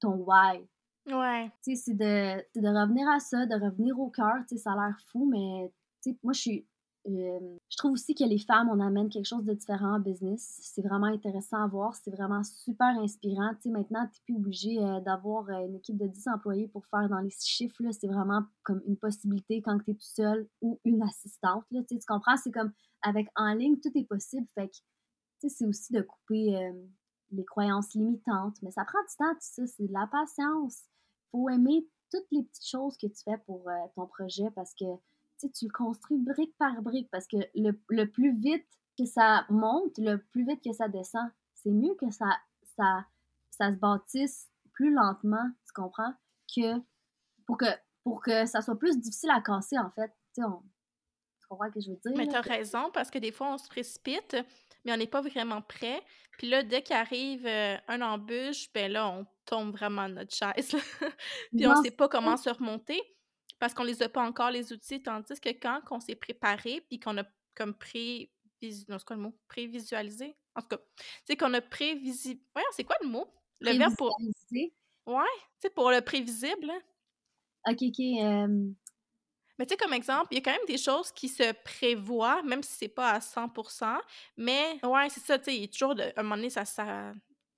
Speaker 2: Ton why.
Speaker 1: Ouais.
Speaker 2: Tu sais, c'est de, de, revenir à ça, de revenir au cœur. Tu sais, ça a l'air fou, mais tu sais, moi, je suis. Euh, je trouve aussi que les femmes, on amène quelque chose de différent en business. C'est vraiment intéressant à voir. C'est vraiment super inspirant. Tu maintenant, tu n'es plus obligé euh, d'avoir euh, une équipe de 10 employés pour faire dans les chiffres. C'est vraiment comme une possibilité quand tu es tout seul ou une assistante. Tu, comprends? C'est comme avec en ligne, tout est possible. Fait que, tu sais, c'est aussi de couper les croyances limitantes. Mais ça prend du temps, tout ça. C'est de la patience faut aimer toutes les petites choses que tu fais pour ton projet parce que tu le construis brique par brique parce que le, plus vite que ça monte, le plus vite que ça descend, c'est mieux que ça, ça, ça se bâtisse plus lentement, tu comprends, que pour que pour que ça soit plus difficile à casser en fait. Tu comprends ce que je veux dire?
Speaker 1: Mais tu as raison parce que des fois on se précipite, mais on n'est pas vraiment prêt. Puis là, dès qu'arrive euh, un embûche, ben là, on tombe vraiment de notre chaise. puis on sait pas comment se remonter parce qu'on les a pas encore, les outils. Tandis que quand on s'est préparé, puis qu'on a comme pré... Non, c'est quoi le mot? Prévisualisé? En tout cas, c'est qu'on a prévisi... Voyons, c'est quoi le mot? Le verbe pour... Ouais, tu sais, pour le prévisible. Hein.
Speaker 2: OK, OK.
Speaker 1: Mais tu sais, comme exemple, il y a quand même des choses qui se prévoient, même si c'est pas à 100% Mais ouais, c'est ça, tu sais, il y a toujours, de, un moment donné, ça, ça,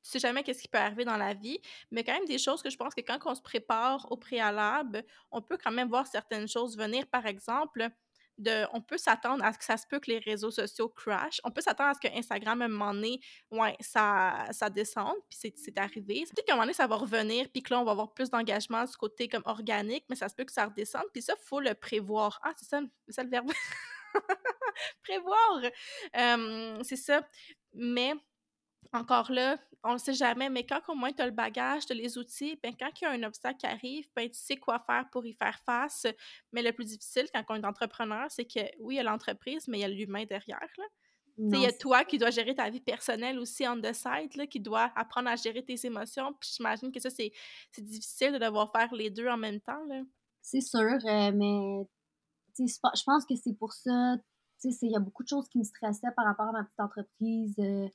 Speaker 1: tu sais jamais qu'est-ce qui peut arriver dans la vie, mais quand même des choses que je pense que quand on se prépare au préalable, on peut quand même voir certaines choses venir. Par exemple, on peut s'attendre à ce que ça se peut que les réseaux sociaux crash. On peut s'attendre à ce que Instagram, à un moment donné, ouais, ça, ça descende, puis c'est arrivé. Peut-être qu'à un moment donné, ça va revenir, puis que là, on va avoir plus d'engagement du côté comme organique, mais ça se peut que ça redescende, puis ça, faut le prévoir. Ah, c'est ça le verbe. prévoir! c'est ça. Mais encore là, on ne sait jamais, mais quand au moins tu as le bagage, tu as les outils, ben quand il y a un obstacle qui arrive, ben tu sais quoi faire pour y faire face. Mais le plus difficile quand on est entrepreneur, c'est que oui, il y a l'entreprise, mais il y a l'humain derrière. Il y a toi qui dois gérer ta vie personnelle aussi on the side, là, qui doit apprendre à gérer tes émotions. Puis j'imagine que ça, c'est difficile de devoir faire les deux en même temps.
Speaker 2: C'est sûr, euh, mais je pense que c'est pour ça. Il y a beaucoup de choses qui me stressaient par rapport à ma petite entreprise. Euh,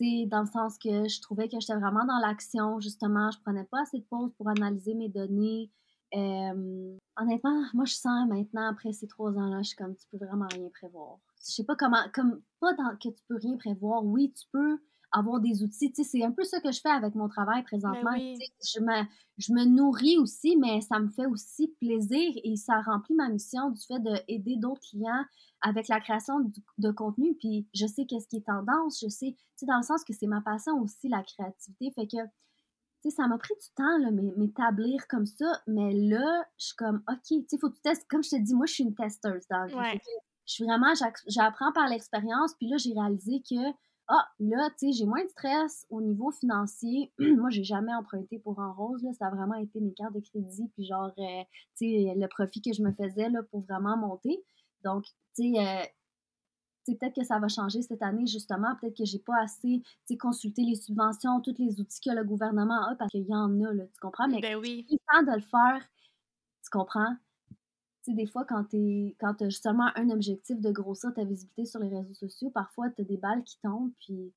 Speaker 2: dans le sens que je trouvais que j'étais vraiment dans l'action, justement. Je prenais pas assez de pauses pour analyser mes données. honnêtement, moi, je sens maintenant, après ces trois ans-là, je suis comme, tu peux vraiment rien prévoir. Je sais pas comment, comme, pas dans, que tu peux rien prévoir. Oui, tu peux avoir des outils. Tu sais, c'est un peu ça que je fais avec mon travail présentement.
Speaker 1: Ben
Speaker 2: je, me, je me nourris aussi, mais ça me fait aussi plaisir et ça remplit ma mission du fait d'aider d'autres clients avec la création de, contenu. Puis je sais qu'est-ce qui est tendance, je sais, tu sais, dans le sens que c'est ma passion aussi, la créativité. Fait que, tu sais, ça m'a pris du temps, là, m'établir comme ça. Mais là, je suis comme, OK, tu sais, faut que tu testes. Comme je te dis, moi, je suis une testeuse dans Je suis vraiment, j'apprends par l'expérience. Puis là, j'ai réalisé que ah, là, tu sais, j'ai moins de stress au niveau financier. Moi, j'ai jamais emprunté pour un rose, là. Ça a vraiment été mes cartes de crédit, puis genre, euh, tu sais, le profit que je me faisais, là, pour vraiment monter. Donc, tu sais, euh, peut-être que ça va changer cette année, justement. Peut-être que j'ai pas assez, tu sais, consulté les subventions, tous les outils que le gouvernement a, parce qu'il y en a, là, tu comprends? Mais
Speaker 1: ben oui.
Speaker 2: de le faire, tu comprends? Des fois, quand tu as justement un objectif de grossir ta visibilité sur les réseaux sociaux, parfois, tu as des balles qui tombent, puis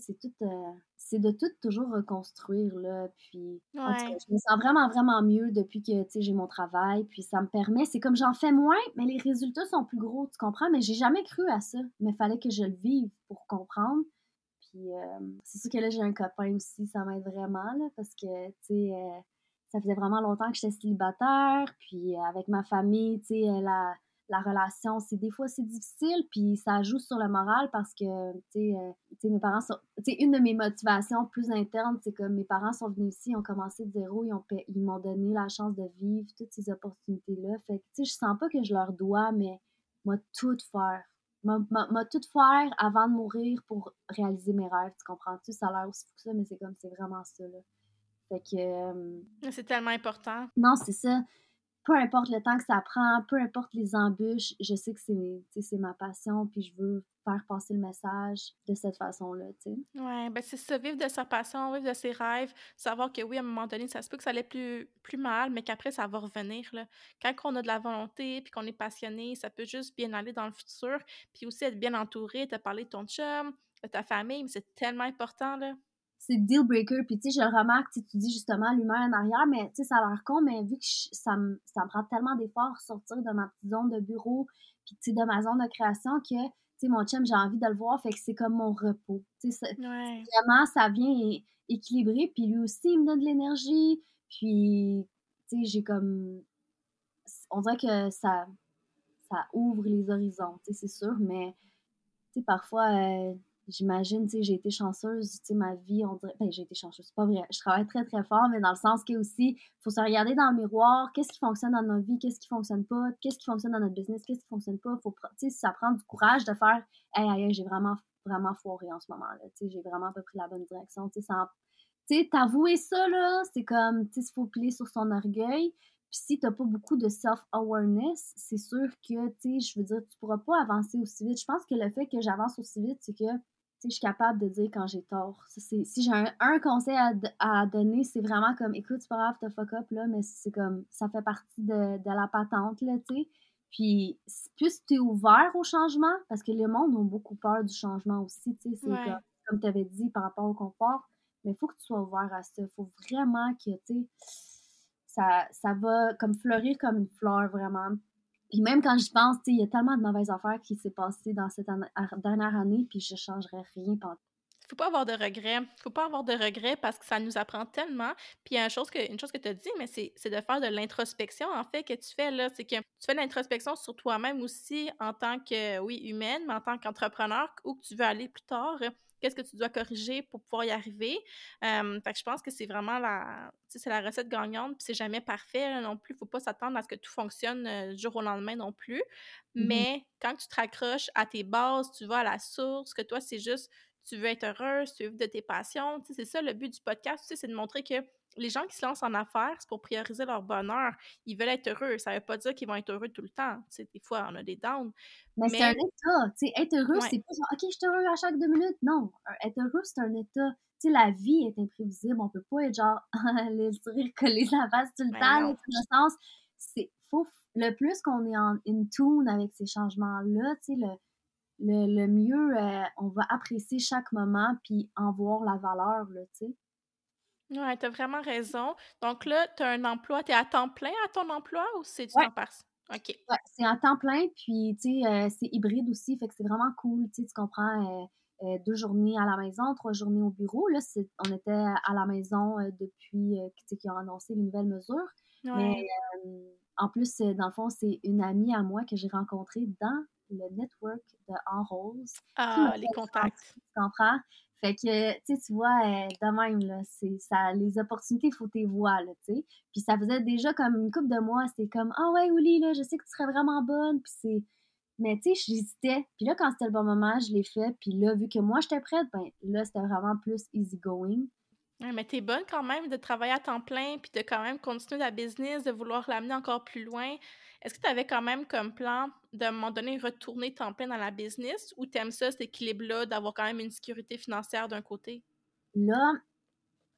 Speaker 2: c'est tout. Euh, c'est de tout toujours reconstruire, là. Puis, je me sens vraiment, vraiment mieux depuis que, j'ai mon travail, puis ça me permet. C'est comme j'en fais moins, mais les résultats sont plus gros, tu comprends? Mais j'ai jamais cru à ça. Mais il fallait que je le vive pour comprendre. Puis, euh, c'est sûr que là, j'ai un copain aussi, ça m'aide vraiment, là, parce que, tu sais, euh, ça faisait vraiment longtemps que j'étais célibataire, puis euh, avec ma famille, tu sais, la, la relation. C'est des fois c'est difficile, puis ça joue sur le moral parce que, tu sais, mes parents sont, tu sais, une de mes motivations plus internes, c'est que mes parents sont venus ici, ils ont commencé de zéro, ils ils m'ont donné la chance de vivre toutes ces opportunités là. Fait que, tu sais, je sens pas que je leur dois, mais moi tout faire m'a tout faire avant de mourir pour réaliser mes rêves, tu comprends-tu? Ça a l'air aussi fou que ça, mais c'est comme, c'est vraiment ça, là. Fait que...
Speaker 1: C'est tellement important.
Speaker 2: Non, c'est ça. Peu importe le temps que ça prend, peu importe les embûches, je sais que c'est ma passion, puis je veux faire passer le message de cette façon-là, tu sais.
Speaker 1: Ouais, ben c'est ça, vivre de sa passion, vivre de ses rêves, savoir que oui, à un moment donné, ça se peut que ça allait plus, plus mal, mais qu'après, ça va revenir, là. Quand on a de la volonté, puis qu'on est passionné, ça peut juste bien aller dans le futur, puis aussi être bien entouré, te parler de ton chum, de ta famille, mais c'est tellement important, là
Speaker 2: c'est deal breaker. Puis, tu sais, je le remarque, tu dis justement l'humain en arrière, mais tu sais, ça a l'air con, mais vu que ça, me, ça me prend tellement d'efforts sortir de ma petite zone de bureau, puis, tu sais, de ma zone de création que mon chum, j'ai envie de le voir, fait que c'est comme mon repos. Vraiment, ça vient équilibrer, puis lui aussi, il me donne de l'énergie, puis, tu sais, j'ai comme... On dirait que ça, ça ouvre les horizons, tu sais, c'est sûr, mais, tu sais, parfois... Euh, j'imagine, tu sais, j'ai été chanceuse, tu sais, ma vie, on dirait, ben, j'ai été chanceuse, c'est pas vrai, je travaille très, très fort, mais dans le sens que aussi, faut se regarder dans le miroir, qu'est-ce qui fonctionne dans notre vie, qu'est-ce qui fonctionne pas, qu'est-ce qui fonctionne dans notre business, qu'est-ce qui fonctionne pas, faut, tu sais, ça prend du courage de faire, hey, hey, j'ai vraiment, vraiment foiré en ce moment, là, tu sais, j'ai vraiment pas pris la bonne direction, tu sais, sans, tu sais, t'avouer ça, là, c'est comme, tu sais, il faut plier sur son orgueil, puis si t'as pas beaucoup de self-awareness, c'est sûr que, tu sais, je veux dire, tu pourras pas avancer aussi vite. Je pense que le fait que j'avance aussi vite, c'est que je suis capable de dire quand j'ai tort. si j'ai un, conseil à, donner, c'est vraiment comme écoute, c'est pas grave, t'as fuck up, là, mais c'est comme ça fait partie de, la patente, là, tu sais. Puis, plus tu es ouvert au changement, parce que le monde a beaucoup peur du changement aussi, tu sais. C'est comme, tu avais dit par rapport au confort, mais il faut que tu sois ouvert à ça. Il faut vraiment que, tu sais, ça, ça va comme fleurir comme une fleur, vraiment. Puis même quand je pense, il y a tellement de mauvaises affaires qui s'est passé dans cette dernière année, puis je changerais rien pendant
Speaker 1: faut pas avoir de regrets. faut pas avoir de regrets parce que ça nous apprend tellement. Puis une chose que, une chose que tu as dit, mais c'est de faire de l'introspection, en fait, que tu fais là. C'est que tu fais de l'introspection sur toi-même aussi en tant que, oui, humaine, mais en tant qu'entrepreneur, où tu veux aller plus tard qu'est-ce que tu dois corriger pour pouvoir y arriver. fait que je pense que c'est vraiment la, c'est la recette gagnante, puis c'est jamais parfait non plus. Il faut pas s'attendre à ce que tout fonctionne euh, du jour au lendemain non plus. Mmh Mais quand tu te raccroches à tes bases, tu vas à la source, que toi, c'est juste tu veux être heureuse, tu veux vivre de tes passions. C'est ça le but du podcast, c'est de montrer que les gens qui se lancent en affaires, c'est pour prioriser leur bonheur. Ils veulent être heureux. Ça ne veut pas dire qu'ils vont être heureux tout le temps. des fois, on a des downs.
Speaker 2: Mais, c'est un état. être heureux, c'est pas genre, OK, je suis heureux à chaque deux minutes. Non. Être heureux, c'est un état. la vie est imprévisible. On peut pas être genre, les sourires collés la face tout le temps. Dans le sens, c'est faut, le plus qu'on est en in tune avec ces changements-là, le, le, le, mieux euh, on va apprécier chaque moment puis en voir la valeur, tu sais.
Speaker 1: Ouais, t'as vraiment raison. Donc là, tu as un emploi, tu es à temps plein à ton emploi ou c'est du temps partiel? OK.
Speaker 2: Ouais, c'est à temps plein, puis tu sais, euh, c'est hybride aussi, fait que c'est vraiment cool, tu sais, tu comprends, euh, euh, deux journées à la maison, trois journées au bureau. Là, on était à la maison depuis qu'ils ont annoncé les nouvelles mesures. Mais en plus, dans le fond, c'est une amie à moi que j'ai rencontrée dans le network de En Rose.
Speaker 1: Ah, les contacts.
Speaker 2: Tu comprends? Fait que, tu sais, tu vois, euh, de même, là, c'est ça, les opportunités, il faut tes voix, là, tu sais. Puis ça faisait déjà comme une couple de mois, c'était comme, ah ouais, Ouli, là, je sais que tu serais vraiment bonne, puis c'est... Mais tu sais, j'hésitais. Puis là, quand c'était le bon moment, je l'ai fait. Puis là, vu que moi, j'étais prête, ben là, c'était vraiment plus easy going.
Speaker 1: Ouais, mais t'es bonne quand même de travailler à temps plein, puis de quand même continuer la business, de vouloir l'amener encore plus loin. Est-ce que tu avais quand même comme plan de, à un moment donné, retourner temps plein dans la business ou t'aimes ça, cet équilibre-là, d'avoir quand même une sécurité financière d'un côté?
Speaker 2: Là,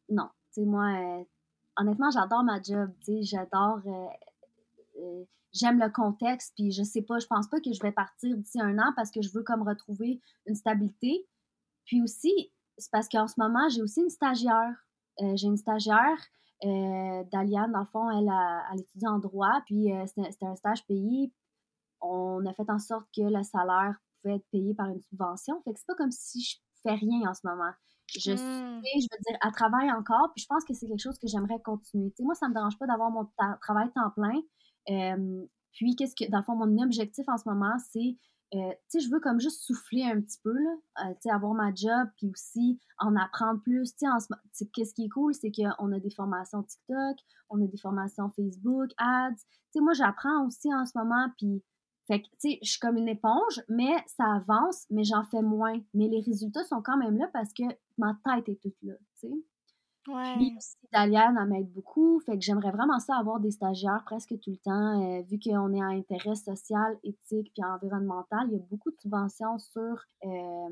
Speaker 2: non. Moi, euh, honnêtement, j'adore ma job. Tu sais, j'adore. Euh, euh, j'aime le contexte, puis je sais pas, je pense pas que je vais partir d'ici un an parce que je veux comme retrouver une stabilité. Puis aussi, c'est parce qu'en ce moment, j'ai aussi une stagiaire. j'ai une stagiaire euh, Daliane, dans le fond, elle, a, elle étudie en droit, puis euh, c'était un stage payé. On a fait en sorte que le salaire pouvait être payé par une subvention. Fait que c'est pas comme si je fais rien en ce moment. Je mmh. sais, je veux dire, elle travaille encore, puis je pense que c'est quelque chose que j'aimerais continuer. Moi, ça me dérange pas d'avoir mon travail temps plein. Puis, qu'est-ce que, dans le fond, mon objectif en ce moment, c'est euh, tu sais, je veux comme juste souffler un petit peu, là, euh, tu sais, avoir ma job, puis aussi en apprendre plus. Tu sais, qu'est-ce qui est cool, c'est qu'on a des formations TikTok, on a des formations Facebook, ads. Tu sais, moi, j'apprends aussi en ce moment, puis, fait que, tu sais, je suis comme une éponge, mais ça avance, mais j'en fais moins. Mais les résultats sont quand même là parce que ma tête est toute là, tu sais. Puis aussi, Daliane, elle m'aide beaucoup. Fait que j'aimerais vraiment ça avoir des stagiaires presque tout le temps. Euh, vu qu'on est à intérêt social, éthique puis environnemental, il y a beaucoup de subventions sur. Euh,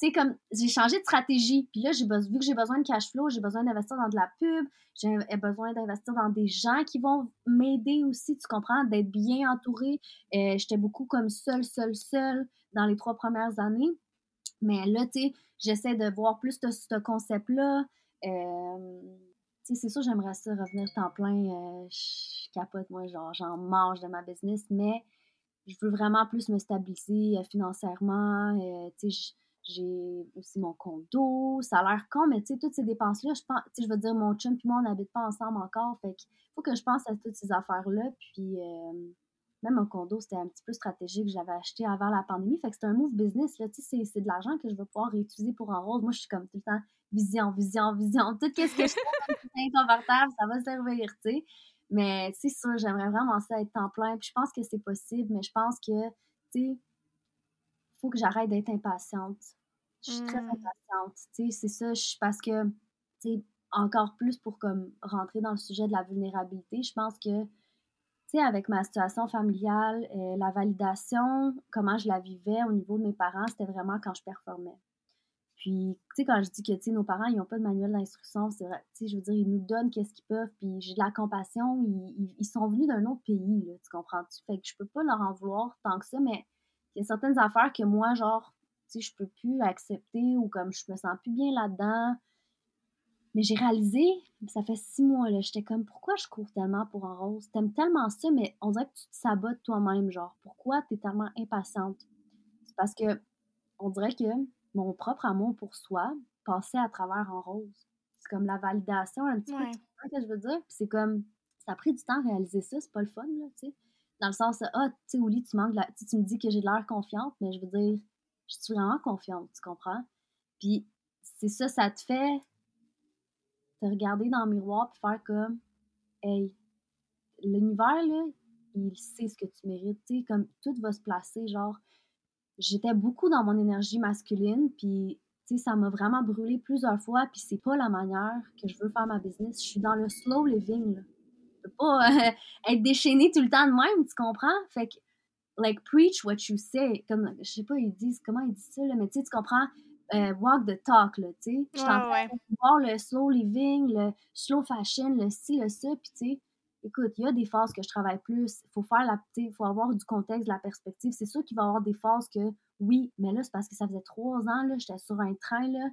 Speaker 2: tu sais, comme j'ai changé de stratégie. Puis là, j'ai vu que j'ai besoin de cash flow, j'ai besoin d'investir dans de la pub, j'ai besoin d'investir dans des gens qui vont m'aider aussi, tu comprends, d'être bien entourée. Euh, J'étais beaucoup comme seule, seule, seule dans les trois premières années. Mais là, tu sais, j'essaie de voir plus de ce concept-là. Euh, c'est sûr, j'aimerais ça revenir temps plein. Euh, je capote, moi, genre, j'en mange de ma business, mais je veux vraiment plus me stabiliser euh, financièrement. tu sais, j'ai aussi mon condo, l'air con, mais tu sais, toutes ces dépenses-là, je pense, tu sais, je veux dire, mon chum et moi, on n'habite pas ensemble encore, fait faut que je pense à toutes ces affaires-là, puis même un condo, c'était un petit peu stratégique. J'avais acheté avant la pandémie. Fait que c'est un move business. Là, c'est de l'argent que je vais pouvoir réutiliser pour un rose. Moi, je suis comme tout le temps vision, vision, vision. Tout ce que je fais inconfortable, ça va servir, tu sais. Mais c'est sûr, j'aimerais vraiment ça être temps plein. Puis je pense que c'est possible, mais je pense que, tu sais, faut que j'arrête d'être impatiente. Je suis très mmh. impatiente. Tu sais, c'est ça. Je, parce que, tu sais, encore plus pour comme rentrer dans le sujet de la vulnérabilité, je pense que sais, avec ma situation familiale, euh, la validation, comment je la vivais au niveau de mes parents, c'était vraiment quand je performais. Puis, tu sais, quand je dis que, tu sais, nos parents, ils n'ont pas de manuel d'instruction, c'est vrai, tu sais, je veux dire, ils nous donnent qu'est-ce qu'ils peuvent, puis j'ai de la compassion, ils, ils, sont venus d'un autre pays, là, tu comprends-tu? Fait que je peux pas leur en vouloir tant que ça, mais il y a certaines affaires que moi, genre, tu sais, je peux plus accepter ou comme je me sens plus bien là-dedans, mais j'ai réalisé, ça fait six mois, là, j'étais comme, pourquoi je cours tellement pour un rose? T'aimes tellement ça, mais on dirait que tu te sabotes toi-même, genre, pourquoi t'es tellement impatiente? C'est parce que, on dirait que mon propre amour pour soi passait à travers un rose. C'est comme la validation, un petit peu, que je veux dire? Puis c'est comme, ça a pris du temps à réaliser ça, c'est pas le fun, là, tu sais. Dans le sens, ah, tu sais, Oli, tu manques, la... tu me dis que j'ai de l'air confiante, mais je veux dire, je suis vraiment confiante, tu comprends? Puis c'est ça, ça te fait te regarder dans le miroir et faire comme Hey, l'univers, là, il sait ce que tu mérites. Tu sais, comme tout va se placer. Genre, j'étais beaucoup dans mon énergie masculine, puis tu sais, ça m'a vraiment brûlé plusieurs fois, puis c'est pas la manière que je veux faire ma business. Je suis dans le slow living, là. Je peux pas euh, être déchaînée tout le temps de même, tu comprends? Fait que, like, preach what you say. Comme, je sais pas, ils disent, comment ils disent ça, là, mais tu sais, tu comprends? Euh, walk the talk, là, tu sais. Je suis en train de voir le slow living, le slow fashion, le ci, le ça, puis tu sais, écoute, il y a des phases que je travaille plus, il faut faire la, faut avoir du contexte, de la perspective. C'est sûr qu'il va y avoir des phases que, oui, mais là, c'est parce que ça faisait trois ans, là, j'étais sur un train, là,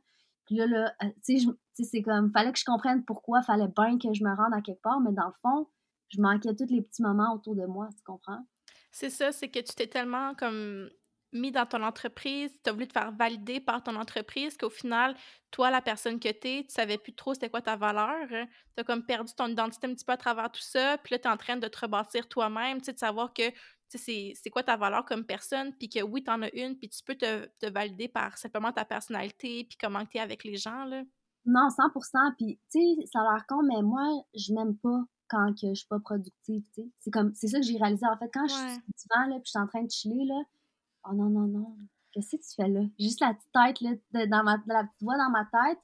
Speaker 2: puis là, là euh, tu sais, c'est comme, fallait que je comprenne pourquoi, fallait bien que je me rende à quelque part, mais dans le fond, je manquais tous les petits moments autour de moi, tu comprends?
Speaker 1: C'est ça, c'est que tu t'es tellement comme mis dans ton entreprise, tu as voulu te faire valider par ton entreprise, qu'au final, toi, la personne que tu es, tu savais plus trop c'était quoi ta valeur. Tu as comme perdu ton identité un petit peu à travers tout ça, puis là, tu es en train de te rebâtir toi-même, tu sais, de savoir que c'est quoi ta valeur comme personne, puis que oui, tu en as une, puis tu peux te, te, valider par simplement ta personnalité, puis comment tu es avec les gens, là.
Speaker 2: Non, 100% Puis, tu sais, ça a l'air con, mais moi, je m'aime pas quand que je suis pas productive, tu sais. C'est comme, c'est ça que j'ai réalisé, en fait, quand je suis divan, là, puis je suis en train de chiller, là, Oh non, non, non. Qu'est-ce que tu fais là? Juste la petite tête, là, dans ma, la petite voix dans ma tête.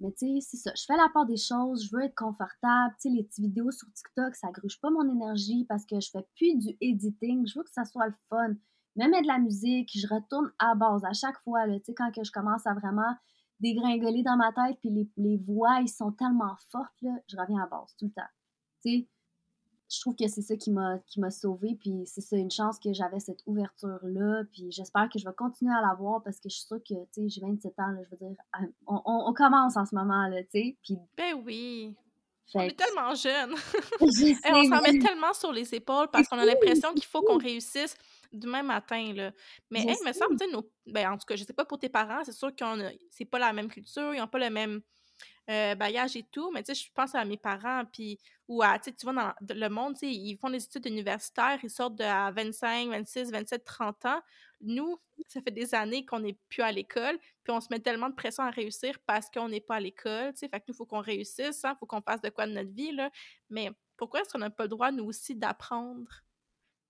Speaker 2: Mais tu sais, c'est ça. Je fais la part des choses, je veux être confortable. Tu sais, les petites vidéos sur TikTok, ça gruge pas mon énergie parce que je fais plus du editing. Je veux que ça soit le fun. Même de la musique, je retourne à base à chaque fois. Tu sais, quand que je commence à vraiment dégringoler dans ma tête, puis les, les voix, ils sont tellement fortes, là, je reviens à base tout le temps. Tu sais, je trouve que c'est ça qui m'a qui m'a sauvée puis c'est ça une chance que j'avais cette ouverture là puis j'espère que je vais continuer à l'avoir parce que je suis sûre que tu sais j'ai 27 ans là, je veux dire ah, on, on, commence en ce moment là tu sais puis
Speaker 1: ben oui. On est tellement jeunes. On s'en met tellement sur les épaules parce qu'on a l'impression qu'il faut qu'on réussisse demain matin là. Mais il me semble tu sais ben en tout cas je sais pas pour tes parents c'est sûr que c'est pas la même culture ils ont pas le même euh, et tout, mais tu sais, je pense à mes parents, puis, ou à, tu vois, dans le monde, tu sais, ils font des études universitaires, ils sortent de, à 25, 26, 27, 30 ans. Nous, ça fait des années qu'on n'est plus à l'école, puis on se met tellement de pression à réussir parce qu'on n'est pas à l'école, tu sais, fait que nous, il faut qu'on réussisse, il hein, faut qu'on fasse de quoi de notre vie, là. Mais pourquoi est-ce qu'on n'a pas le droit, nous aussi, d'apprendre?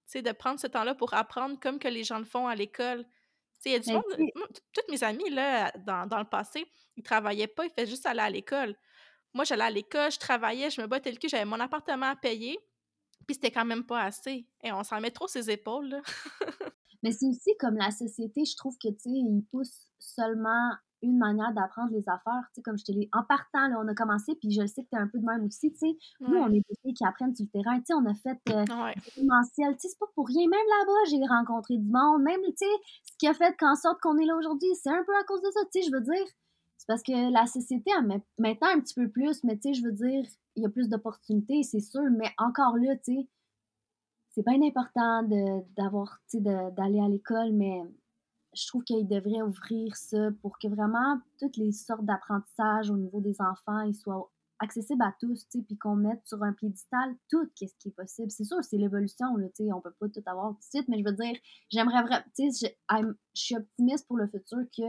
Speaker 1: Tu sais, de prendre ce temps-là pour apprendre comme que les gens le font à l'école. Il y a du monde, toutes mes amies, là, dans, dans le passé, ils travaillaient pas, ils faisaient juste aller à l'école. Moi, j'allais à l'école, je travaillais, je me battais le cul, j'avais mon appartement à payer, puis c'était quand même pas assez. Et on s'en met trop ses épaules, là.
Speaker 2: Mais c'est aussi comme la société, je trouve que, tu sais, ils poussent seulement une manière d'apprendre les affaires, tu sais, comme je te l'ai... En partant, là, on a commencé, puis je le sais que t'es un peu de même aussi, tu sais. Nous, on est des filles qui apprennent sur le terrain, tu sais, on a fait euh, ouais. tu sais, c'est pas pour rien. Même là-bas, j'ai rencontré du monde, même, tu sais, ce qui a fait qu'en sorte qu'on est là aujourd'hui, c'est un peu à cause de ça, tu sais, je veux dire. C'est parce que la société a maintenant un petit peu plus, mais tu sais, je veux dire, il y a plus d'opportunités, c'est sûr, mais encore là, tu sais, c'est bien important d'avoir, tu sais, d'aller à l'école, mais je trouve qu'il devrait ouvrir ça pour que vraiment toutes les sortes d'apprentissage au niveau des enfants ils soient accessibles à tous, puis qu'on mette sur un piédestal tout ce qui est possible. C'est sûr, c'est l'évolution, tu sais, on peut pas tout avoir tout de suite, mais je veux dire, j'aimerais vraiment, tu sais, je, suis optimiste pour le futur que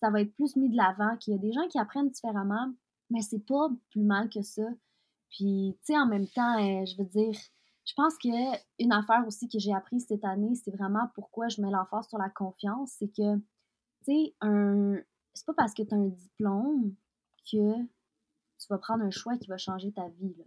Speaker 2: ça va être plus mis de l'avant, qu'il y a des gens qui apprennent différemment, mais c'est pas plus mal que ça. Puis, tu sais, en même temps, euh, je veux dire, je pense qu'une affaire aussi que j'ai appris cette année, c'est vraiment pourquoi je mets l'emphase sur la confiance. C'est que, tu sais, un... c'est pas parce que tu as un diplôme que tu vas prendre un choix qui va changer ta vie. Là.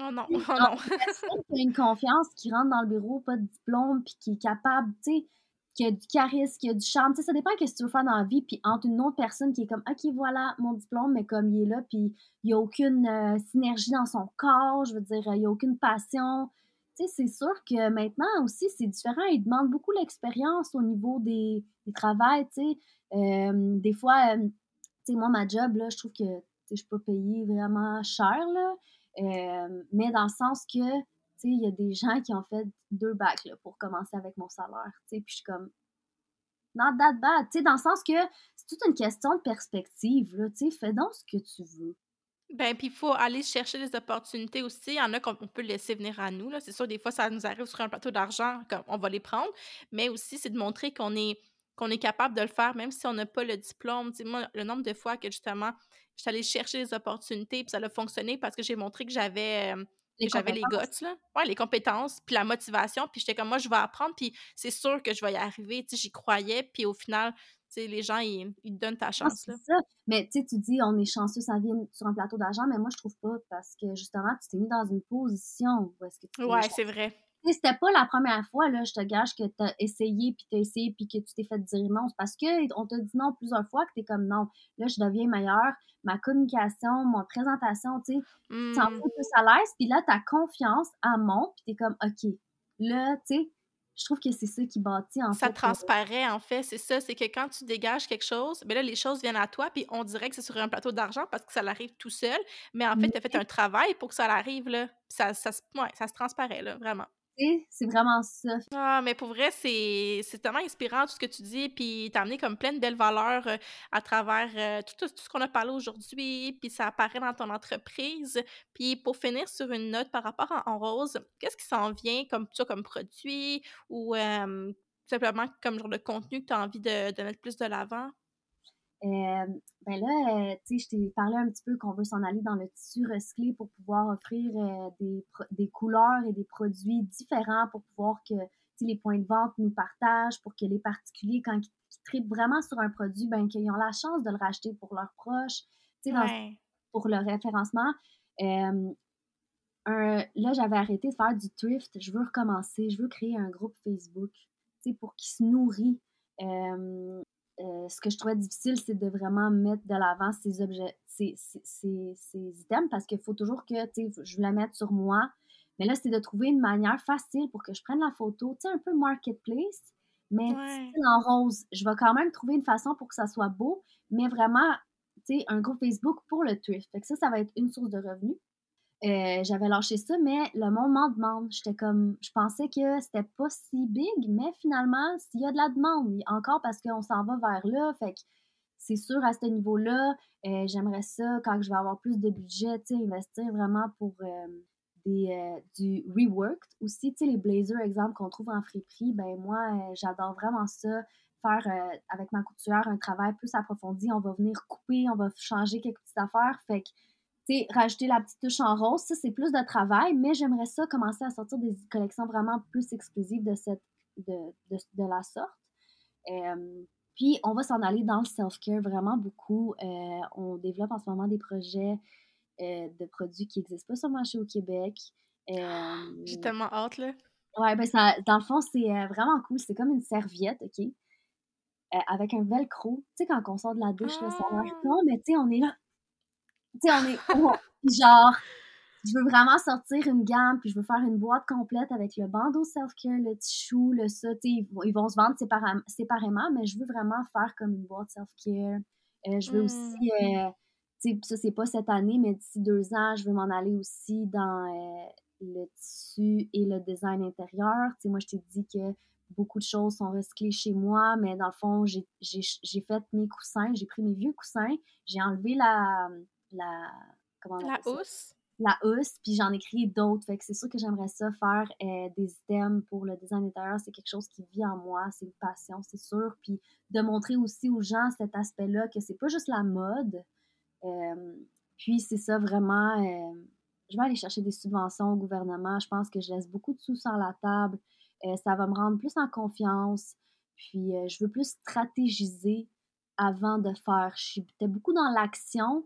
Speaker 1: Oh non, oh non.
Speaker 2: qui a une confiance, qui rentre dans le bureau, pas de diplôme, puis qui est capable, tu sais, qui a du charisme, qui a du charme. Tu sais, ça dépend de ce que tu veux faire dans la vie. Puis entre une autre personne qui est comme, OK, voilà mon diplôme, mais comme il est là, puis il n'y a aucune euh, synergie dans son corps, je veux dire, il n'y a aucune passion c'est sûr que maintenant aussi, c'est différent. Ils demandent beaucoup l'expérience au niveau des, des travails. Euh, des fois, euh, moi, ma job, là, je trouve que je suis pas payée vraiment cher, là. Euh, mais dans le sens que, il y a des gens qui ont fait deux bacs, là, pour commencer avec mon salaire. Puis je suis comme, not that bad, dans le sens que c'est toute une question de perspective, là. Fais donc ce que tu veux.
Speaker 1: Ben, puis il faut aller chercher des opportunités aussi. Il y en a qu'on peut laisser venir à nous. C'est sûr, des fois, ça nous arrive sur un plateau d'argent, on va les prendre. Mais aussi, c'est de montrer qu'on est, qu'on est capable de le faire, même si on n'a pas le diplôme. moi, le nombre de fois que justement, je suis allée chercher des opportunités, puis ça a fonctionné parce que j'ai montré que j'avais. Euh, les j'avais les guts, là. Ouais, les compétences, puis la motivation, puis j'étais comme, moi, je vais apprendre, puis c'est sûr que je vais y arriver, tu j'y croyais, puis au final, les gens, ils, ils, donnent ta chance.
Speaker 2: là. Ça. Mais tu dis, on est chanceux, ça vient sur un plateau d'argent, mais moi, je trouve pas parce que justement, tu t'es mis dans une position où est-ce que tu
Speaker 1: Ouais, c'est vrai.
Speaker 2: C'était pas la première fois, là, je te gage que tu as essayé, puis tu as essayé, puis que tu t'es fait dire non. C'est parce qu'on t'a dit non plusieurs fois que tu es comme non. Là, je deviens meilleure. Ma communication, ma présentation, tu sais, tu en fais plus à l'aise, puis là, ta confiance, elle monte, puis tu es comme OK. Là, tu sais, je trouve que c'est ça qui bâtit en
Speaker 1: ça fait. Ça transparaît en fait, c'est ça, c'est que quand tu dégages quelque chose, ben là les choses viennent à toi puis on dirait que c'est sur un plateau d'argent parce que ça arrive tout seul, mais en fait tu as fait un travail pour que ça arrive là. Ça ça, ouais, ça se transparaît là, vraiment
Speaker 2: c'est vraiment ça.
Speaker 1: Ah, mais pour vrai, c'est tellement inspirant tout ce que tu dis, puis t'as amené comme plein de belles valeurs euh, à travers euh, tout, tout, ce qu'on a parlé aujourd'hui, puis ça apparaît dans ton entreprise. Puis pour finir sur une note par rapport à En Rose, qu'est-ce qui s'en vient comme ça, comme produit ou simplement comme genre de contenu que tu as envie de mettre plus de l'avant?
Speaker 2: Euh, ben là, euh, tu sais, je t'ai parlé un petit peu qu'on veut s'en aller dans le tissu recyclé pour pouvoir offrir euh, des, des, couleurs et des produits différents pour pouvoir que les points de vente nous partagent, pour que les particuliers, quand ils, tripent vraiment sur un produit, ben qu'ils ont la chance de le racheter pour leurs proches, tu sais, pour le référencement. Un, là, j'avais arrêté de faire du thrift. Je veux recommencer. Je veux créer un groupe Facebook, tu sais, pour qu'il se nourrit. Euh, ce que je trouvais difficile, c'est de vraiment mettre de l'avant ces objets, ces, ces, ces, items, parce qu'il faut toujours que je la mette sur moi. Mais là, c'est de trouver une manière facile pour que je prenne la photo, tu sais, un peu marketplace, mais en rose. Je vais quand même trouver une façon pour que ça soit beau, mais vraiment, tu sais, un groupe Facebook pour le thrift. Fait que ça, ça va être une source de revenus. Euh, j'avais lâché ça, mais le monde m'en demande. J'étais comme, je pensais que c'était pas si big, mais finalement, s'il y a de la demande, encore parce qu'on s'en va vers là, fait c'est sûr, à ce niveau-là, euh, j'aimerais ça, quand je vais avoir plus de budget, tu investir vraiment pour euh, des, du reworked aussi. Tu sais, les blazers, exemple, qu'on trouve en friperie, ben moi, j'adore vraiment ça. Faire avec ma couturière un travail plus approfondi. On va venir couper, on va changer quelques petites affaires. Fait que, sais, rajouter la petite touche en rose, ça, c'est plus de travail, mais j'aimerais ça commencer à sortir des collections vraiment plus exclusives de, cette, de, de, de la sorte. Puis, on va s'en aller dans le self-care vraiment beaucoup. Euh, on développe en ce moment des projets euh, de produits qui n'existent pas sur le marché au Québec.
Speaker 1: J'ai tellement hâte, là.
Speaker 2: Ouais, ben ça, dans le fond, c'est euh, vraiment cool. C'est comme une serviette, OK? avec un velcro. Tu sais, quand on sort de la douche, là, ça a l'air con, ah! mais tu sais, on est là. Tu sais, on est. genre, je veux vraiment sortir une gamme, puis je veux faire une boîte complète avec le bandeau self-care, le chou, le ça. Ils, ils vont se vendre séparément, mais je veux vraiment faire comme une boîte self-care. Euh, je veux aussi, mmh. euh, tu sais, ça, c'est pas cette année, mais d'ici deux ans, je veux m'en aller aussi dans euh, le tissu et le design intérieur. Tu sais, moi, je t'ai dit que beaucoup de choses sont recyclées chez moi, mais dans le fond, j'ai fait mes coussins, j'ai pris mes vieux coussins, j'ai enlevé la. La
Speaker 1: comment on la housse?
Speaker 2: la housse, puis j'en ai créé d'autres. Fait que c'est sûr que j'aimerais ça faire euh, des items pour le design intérieur. C'est quelque chose qui vit en moi, c'est une passion, c'est sûr. Puis de montrer aussi aux gens cet aspect-là que c'est pas juste la mode. Euh, puis c'est ça vraiment. Euh, je vais aller chercher des subventions au gouvernement. Je pense que je laisse beaucoup de sous sur la table. ça va me rendre plus en confiance. Puis je veux plus stratégiser avant de faire. Je suis beaucoup dans l'action.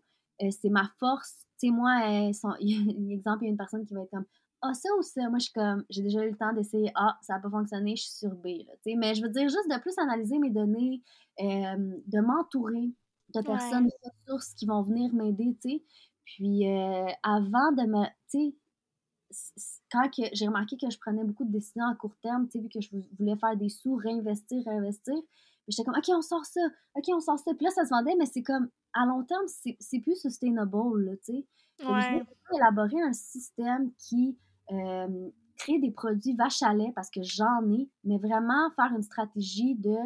Speaker 2: C'est ma force tu sais, moi, euh, il y a un exemple, il y a une personne qui va être comme Ah, ça ou ça? Moi, je suis comme, j'ai déjà eu le temps d'essayer Ah, ça n'a pas fonctionné, je suis sur B. Là, mais je veux dire, juste de plus analyser mes données, euh, de m'entourer de personnes, de ressources qui vont venir m'aider, tu sais. Puis euh, avant de me. Tu sais, quand j'ai remarqué que je prenais beaucoup de décisions à court terme, tu sais, vu que je voulais faire des sous, réinvestir, réinvestir, j'étais comme, OK, on sort ça, OK, on sort ça. Puis là, ça se vendait, mais c'est comme, à long terme, c'est plus sustainable, tu sais. Ouais. Élaborer un système qui euh, crée des produits vache à lait parce que j'en ai, mais vraiment faire une stratégie de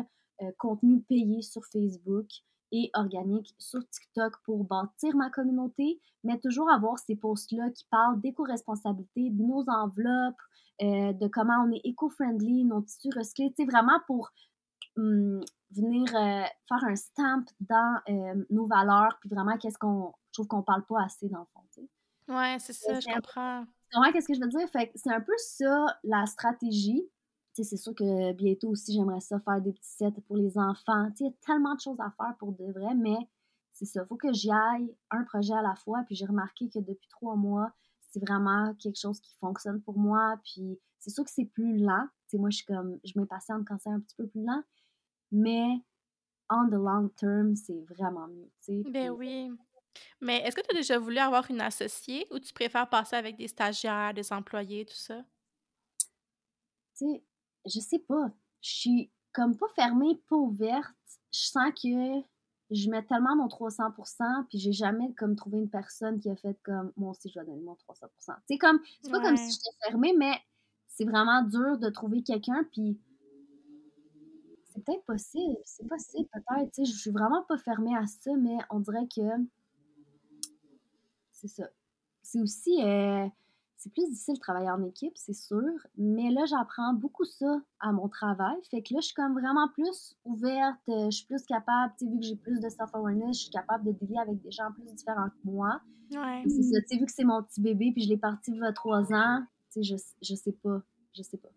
Speaker 2: euh, contenu payé sur Facebook et organique sur TikTok pour bâtir ma communauté, mais toujours avoir ces posts-là qui parlent d'éco-responsabilité, de nos enveloppes, euh, de comment on est éco-friendly, nos tissus recyclés, tu sais, vraiment pour hum, venir euh, faire un stamp dans euh, nos valeurs, puis vraiment, qu'est-ce qu'on. Je trouve qu'on parle pas assez dans le fond, tu sais.
Speaker 1: Ouais, c'est ça, je comprends.
Speaker 2: Vraiment, qu'est-ce que je veux dire? Fait c'est un peu ça, la stratégie. Tu sais, c'est sûr que bientôt aussi, j'aimerais ça faire des petits sets pour les enfants. Tu sais, il y a tellement de choses à faire pour de vrai, mais c'est ça. Il faut que j'y aille un projet à la fois. Puis j'ai remarqué que depuis trois mois, c'est vraiment quelque chose qui fonctionne pour moi. Puis c'est sûr que c'est plus lent. Tu sais, moi, je suis comme, je m'impatiente quand c'est un petit peu plus lent mais on the long term, c'est vraiment mieux. sais.
Speaker 1: Ben oui. Mais est-ce que tu as déjà voulu avoir une associée ou tu préfères passer avec des stagiaires, des employés, tout ça?
Speaker 2: Tu sais, je sais pas. Je suis comme pas fermée, pas ouverte. Je sens que je mets tellement mon 300%, puis j'ai jamais comme trouvé une personne qui a fait comme moi aussi je dois donner mon 300%. C'est comme c'est pas comme si j'étais fermée, mais c'est vraiment dur de trouver quelqu'un puis c'est peut-être possible, c'est possible peut-être, tu sais, je suis vraiment pas fermée à ça, mais on dirait que c'est ça. C'est aussi, euh, c'est plus difficile de travailler en équipe, c'est sûr, mais là, j'apprends beaucoup ça à mon travail, fait que là, je suis comme vraiment plus ouverte, euh, je suis plus capable, tu sais, vu que j'ai plus de self-awareness, je suis capable de dealer avec des gens plus différents que moi. Ouais. C'est ça, tu sais, vu que c'est mon petit bébé, puis je l'ai parti il y a trois ans, tu sais, je, je sais pas, je sais pas.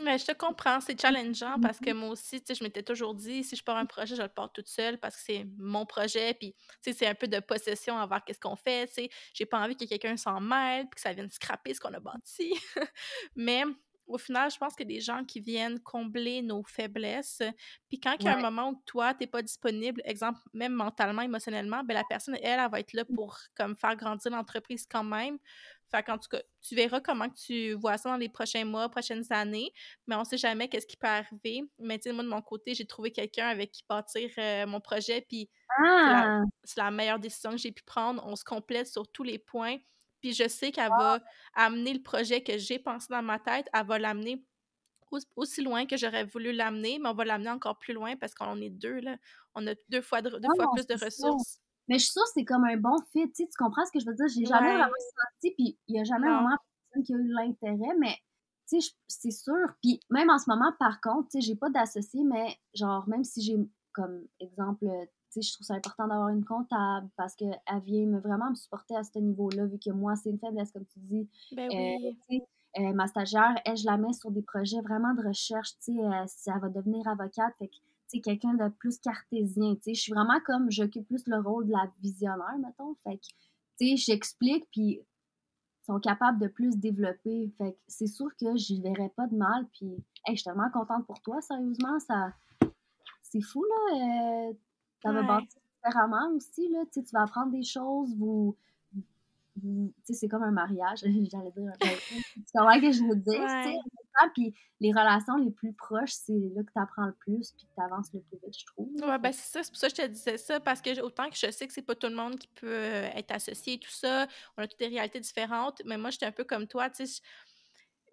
Speaker 1: Mais je te comprends, c'est challengeant parce que moi aussi, tu sais, je m'étais toujours dit, si je pars un projet, je le pars toute seule parce que c'est mon projet, puis, tu sais, c'est un peu de possession à voir qu'est-ce qu'on fait, tu sais. J'ai pas envie que quelqu'un s'en mêle, puis que ça vienne scraper ce qu'on a bâti. Mais au final, je pense a des gens qui viennent combler nos faiblesses. Puis quand il y a un moment où toi, tu n'es pas disponible, exemple, même mentalement, émotionnellement, ben la personne, elle, elle va être là mmh. pour comme faire grandir l'entreprise quand même. Fait qu'en tout cas, tu verras comment tu vois ça dans les prochains mois, prochaines années, mais on sait jamais qu'est-ce qui peut arriver. Mais tu sais, moi, de mon côté, j'ai trouvé quelqu'un avec qui bâtir euh, mon projet, puis ah! c'est la, meilleure décision que j'ai pu prendre. On se complète sur tous les points, puis je sais qu'elle va amener le projet que j'ai pensé dans ma tête, elle va l'amener aussi loin que j'aurais voulu l'amener, mais on va l'amener encore plus loin parce qu'on est deux, là. On a deux fois, deux fois plus de ressources.
Speaker 2: Mais je suis sûre que c'est comme un bon fit, tu, sais, tu comprends ce que je veux dire? J'ai jamais vraiment senti, puis il n'y a jamais vraiment personne qui a eu l'intérêt, mais tu sais, c'est sûr. Puis même en ce moment, par contre, tu sais, j'ai pas d'associé, mais genre, même si j'ai, comme exemple, tu sais, je trouve ça important d'avoir une comptable parce qu'elle vient me, vraiment me supporter à ce niveau-là, vu que moi, c'est une faiblesse, comme tu dis.
Speaker 1: Ben euh,
Speaker 2: oui. Euh, ma stagiaire, elle, je la mets sur des projets vraiment de recherche, tu sais, euh, si elle va devenir avocate, fait que, quelqu'un de plus cartésien, tu sais, je suis vraiment comme, j'occupe plus le rôle de la visionnaire, mettons, fait que, tu sais, j'explique, puis sont capables de plus développer, fait que c'est sûr que je verrais pas de mal, puis, hey, je suis tellement contente pour toi, sérieusement, ça, c'est fou, là, euh, ça va bâtir différemment aussi, là, tu sais, tu vas apprendre des choses, vous tu sais, c'est comme un mariage, j'allais dire. C'est vrai que je veux dire, tu sais. Puis les relations les plus proches, c'est là que tu apprends le plus puis que tu avances le plus vite, je trouve.
Speaker 1: Ouais, ben c'est ça. C'est pour ça que je te disais ça, parce que autant que je sais que c'est pas tout le monde qui peut euh, être associé et tout ça, on a toutes des réalités différentes, mais moi, j'étais un peu comme toi, tu sais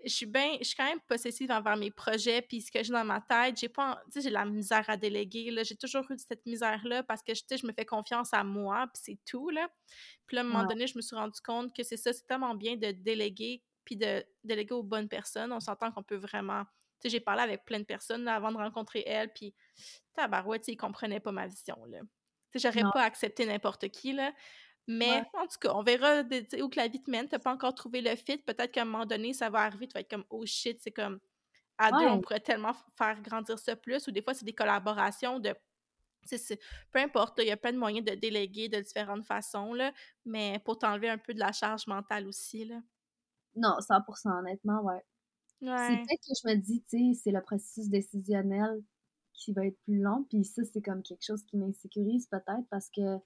Speaker 1: je suis bien, je suis quand même possessive envers mes projets, puis ce que j'ai dans ma tête, j'ai pas, tu sais, j'ai la misère à déléguer, là, j'ai toujours eu cette misère-là parce que, tu sais, je me fais confiance à moi, puis c'est tout, là. Puis là, à un moment donné, je me suis rendu compte que c'est ça, c'est tellement bien de déléguer, puis de déléguer aux bonnes personnes. On s'entend qu'on peut vraiment, tu sais, j'ai parlé avec plein de personnes avant de rencontrer elle, puis tabarouette, ils comprenaient pas ma vision, là. Tu sais, j'aurais pas accepté n'importe qui, là. Mais en tout cas, on verra où que la vie te mène. T'as pas encore trouvé le fit. Peut-être qu'à un moment donné, ça va arriver. Tu vas être comme oh shit, c'est comme à deux, on pourrait tellement faire grandir ça plus. Ou des fois, c'est des collaborations de. peu importe, il y a plein de moyens de déléguer de différentes façons, là, mais pour t'enlever un peu de la charge mentale aussi. Là.
Speaker 2: Non, 100%, honnêtement, ouais. C'est peut-être que je me dis, tu sais, c'est le processus décisionnel qui va être plus long, puis ça, c'est comme quelque chose qui m'insécurise peut-être parce que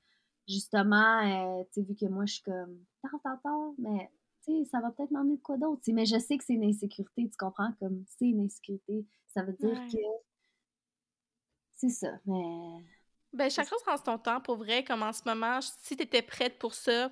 Speaker 2: justement, euh, tu sais, vu que moi, je suis comme tard, tard, tard, mais tu sais, ça va peut-être m'emmener de quoi d'autre. Mais je sais que c'est une insécurité, tu comprends? Comme c'est une insécurité. Ça veut dire que c'est ça, mais.
Speaker 1: Ben, chaque chose prend son temps, pour vrai, comme en ce moment, si tu étais prête pour ça,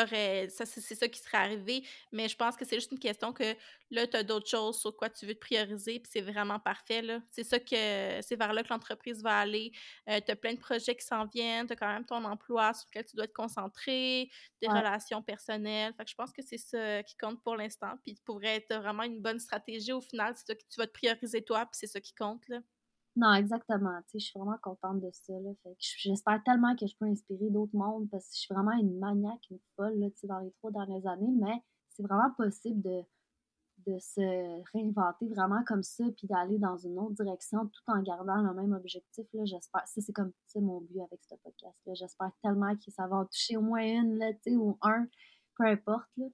Speaker 1: ça, c'est ça qui serait arrivé. Mais je pense que c'est juste une question que là, tu as d'autres choses sur quoi tu veux te prioriser, puis c'est vraiment parfait. C'est ça que c'est vers là que l'entreprise va aller. Euh, tu as plein de projets qui s'en viennent, tu as quand même ton emploi sur lequel tu dois te concentrer, des relations personnelles. Fait que je pense que c'est ça qui compte pour l'instant. Puis tu pourrais être vraiment une bonne stratégie au final, c'est que tu vas te prioriser toi, puis c'est ça qui compte. Là.
Speaker 2: Non, exactement. Je suis vraiment contente de ça. Là. J'espère tellement que je peux inspirer d'autres mondes parce que je suis vraiment une maniaque, une folle là, tu sais, dans les trois dernières années, mais c'est vraiment possible de, de se réinventer vraiment comme ça puis d'aller dans une autre direction tout en gardant le même objectif. Là, j'espère. Ça, c'est comme mon but avec ce podcast-là. J'espère tellement que ça va en toucher au moins une, là, tu sais, ou un, peu importe. Là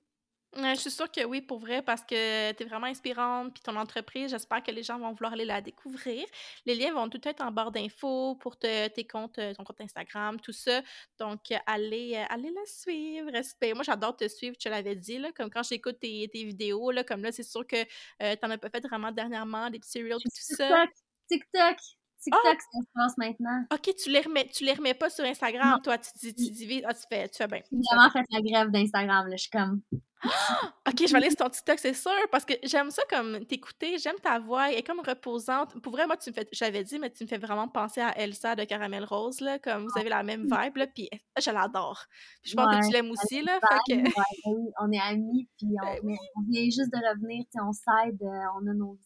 Speaker 1: je suis sûre que oui, pour vrai, parce que tu es vraiment inspirante, puis ton entreprise, j'espère que les gens vont vouloir aller la découvrir. Les liens vont tout être en barre d'infos pour tes comptes, euh, ton compte Instagram, tout ça. Donc, allez, euh, allez la suivre. Ben, moi, j'adore te suivre, tu l'avais dit, là, comme quand j'écoute tes, tes, vidéos, là, comme là, c'est sûr que euh, tu n'en as pas fait vraiment dernièrement, des petits reels, tout ça.
Speaker 2: TikTok! TikTok, oh! ça se passe maintenant.
Speaker 1: OK, tu les remets, tu les remets pas sur Instagram, toi, tu, tu, tu, divises, ah, tu fais, tu fais bien.
Speaker 2: J'ai vraiment fait la grève d'Instagram, là, je suis comme...
Speaker 1: ok, je vais aller sur ton TikTok, c'est sûr, parce que j'aime ça comme t'écouter, j'aime ta voix, elle est comme reposante. Pour vrai, moi, tu me fais, j'avais dit, mais tu me fais vraiment penser à Elsa de Caramel Rose, là, comme vous avez la même ah, vibe, là, puis je l'adore. Je pense que tu l'aimes aussi, là.
Speaker 2: Fait que... oui, on est amis, puis on, ben on, vient juste de revenir, on s'aide, euh, on a nos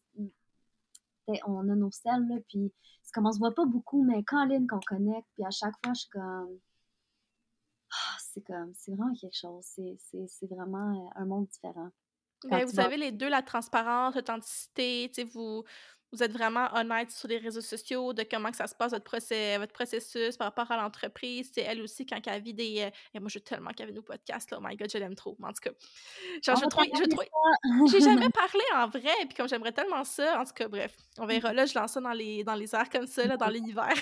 Speaker 2: on a nos selles, là, puis c'est comme on se voit pas beaucoup, mais quand Lynn qu'on connecte, puis à chaque fois, je suis comme ah, c'est comme, c'est vraiment quelque chose. C'est vraiment euh, un monde différent.
Speaker 1: Ben, vous avez les deux, la transparence, l'authenticité, tu sais, vous, vous êtes vraiment honnête sur les réseaux sociaux de comment que ça se passe, votre, processus par rapport à l'entreprise. C'est elle aussi, quand elle vit des. Euh, et moi, je veux tellement qu'elle vienne au podcast, là. Oh my god, je l'aime trop. en tout cas, genre, je trouve. J'ai jamais parlé en vrai, puis comme j'aimerais tellement ça. En tout cas, bref, on verra. Là, je lance ça dans les, dans les airs comme ça, là, dans l'univers.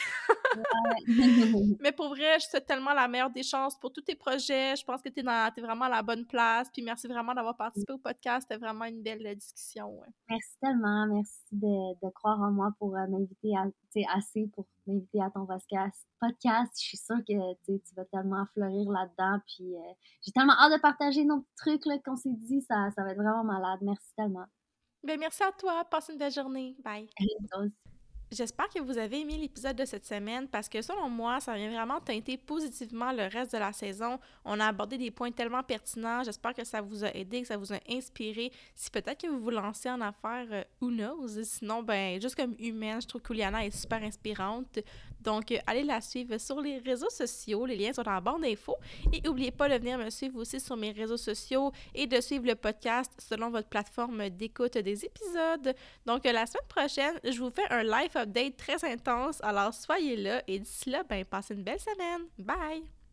Speaker 1: Mais pour vrai, je souhaite tellement la meilleure des chances pour tous tes projets. Je pense que tu es, es, vraiment à la bonne place. Puis merci vraiment d'avoir participé au podcast. C'était vraiment une belle euh, discussion.
Speaker 2: Merci tellement. Merci de, de, croire en moi pour euh, m'inviter assez pour m'inviter à ton podcast. podcast. Je suis sûre que tu vas tellement fleurir là-dedans. Puis euh, j'ai tellement hâte de partager nos trucs qu'on s'est dit. Ça, ça va être vraiment malade. Merci tellement.
Speaker 1: Ben, merci à toi. Passe une belle journée. Bye. J'espère que vous avez aimé l'épisode de cette semaine parce que selon moi, ça vient vraiment teinter positivement le reste de la saison. On a abordé des points tellement pertinents. J'espère que ça vous a aidé, que ça vous a inspiré. Si peut-être que vous vous lancez en affaires, euh, who knows? Sinon, ben, juste comme humaine, je trouve qu'Uliana est super inspirante. Donc, euh, allez la suivre sur les réseaux sociaux. Les liens sont la bande d'infos. Et n'oubliez pas de venir me suivre aussi sur mes réseaux sociaux et de suivre le podcast selon votre plateforme d'écoute des épisodes. Donc, euh, la semaine prochaine, je vous fais un live update très intense. Alors, soyez là et d'ici là, ben, passez une belle semaine. Bye!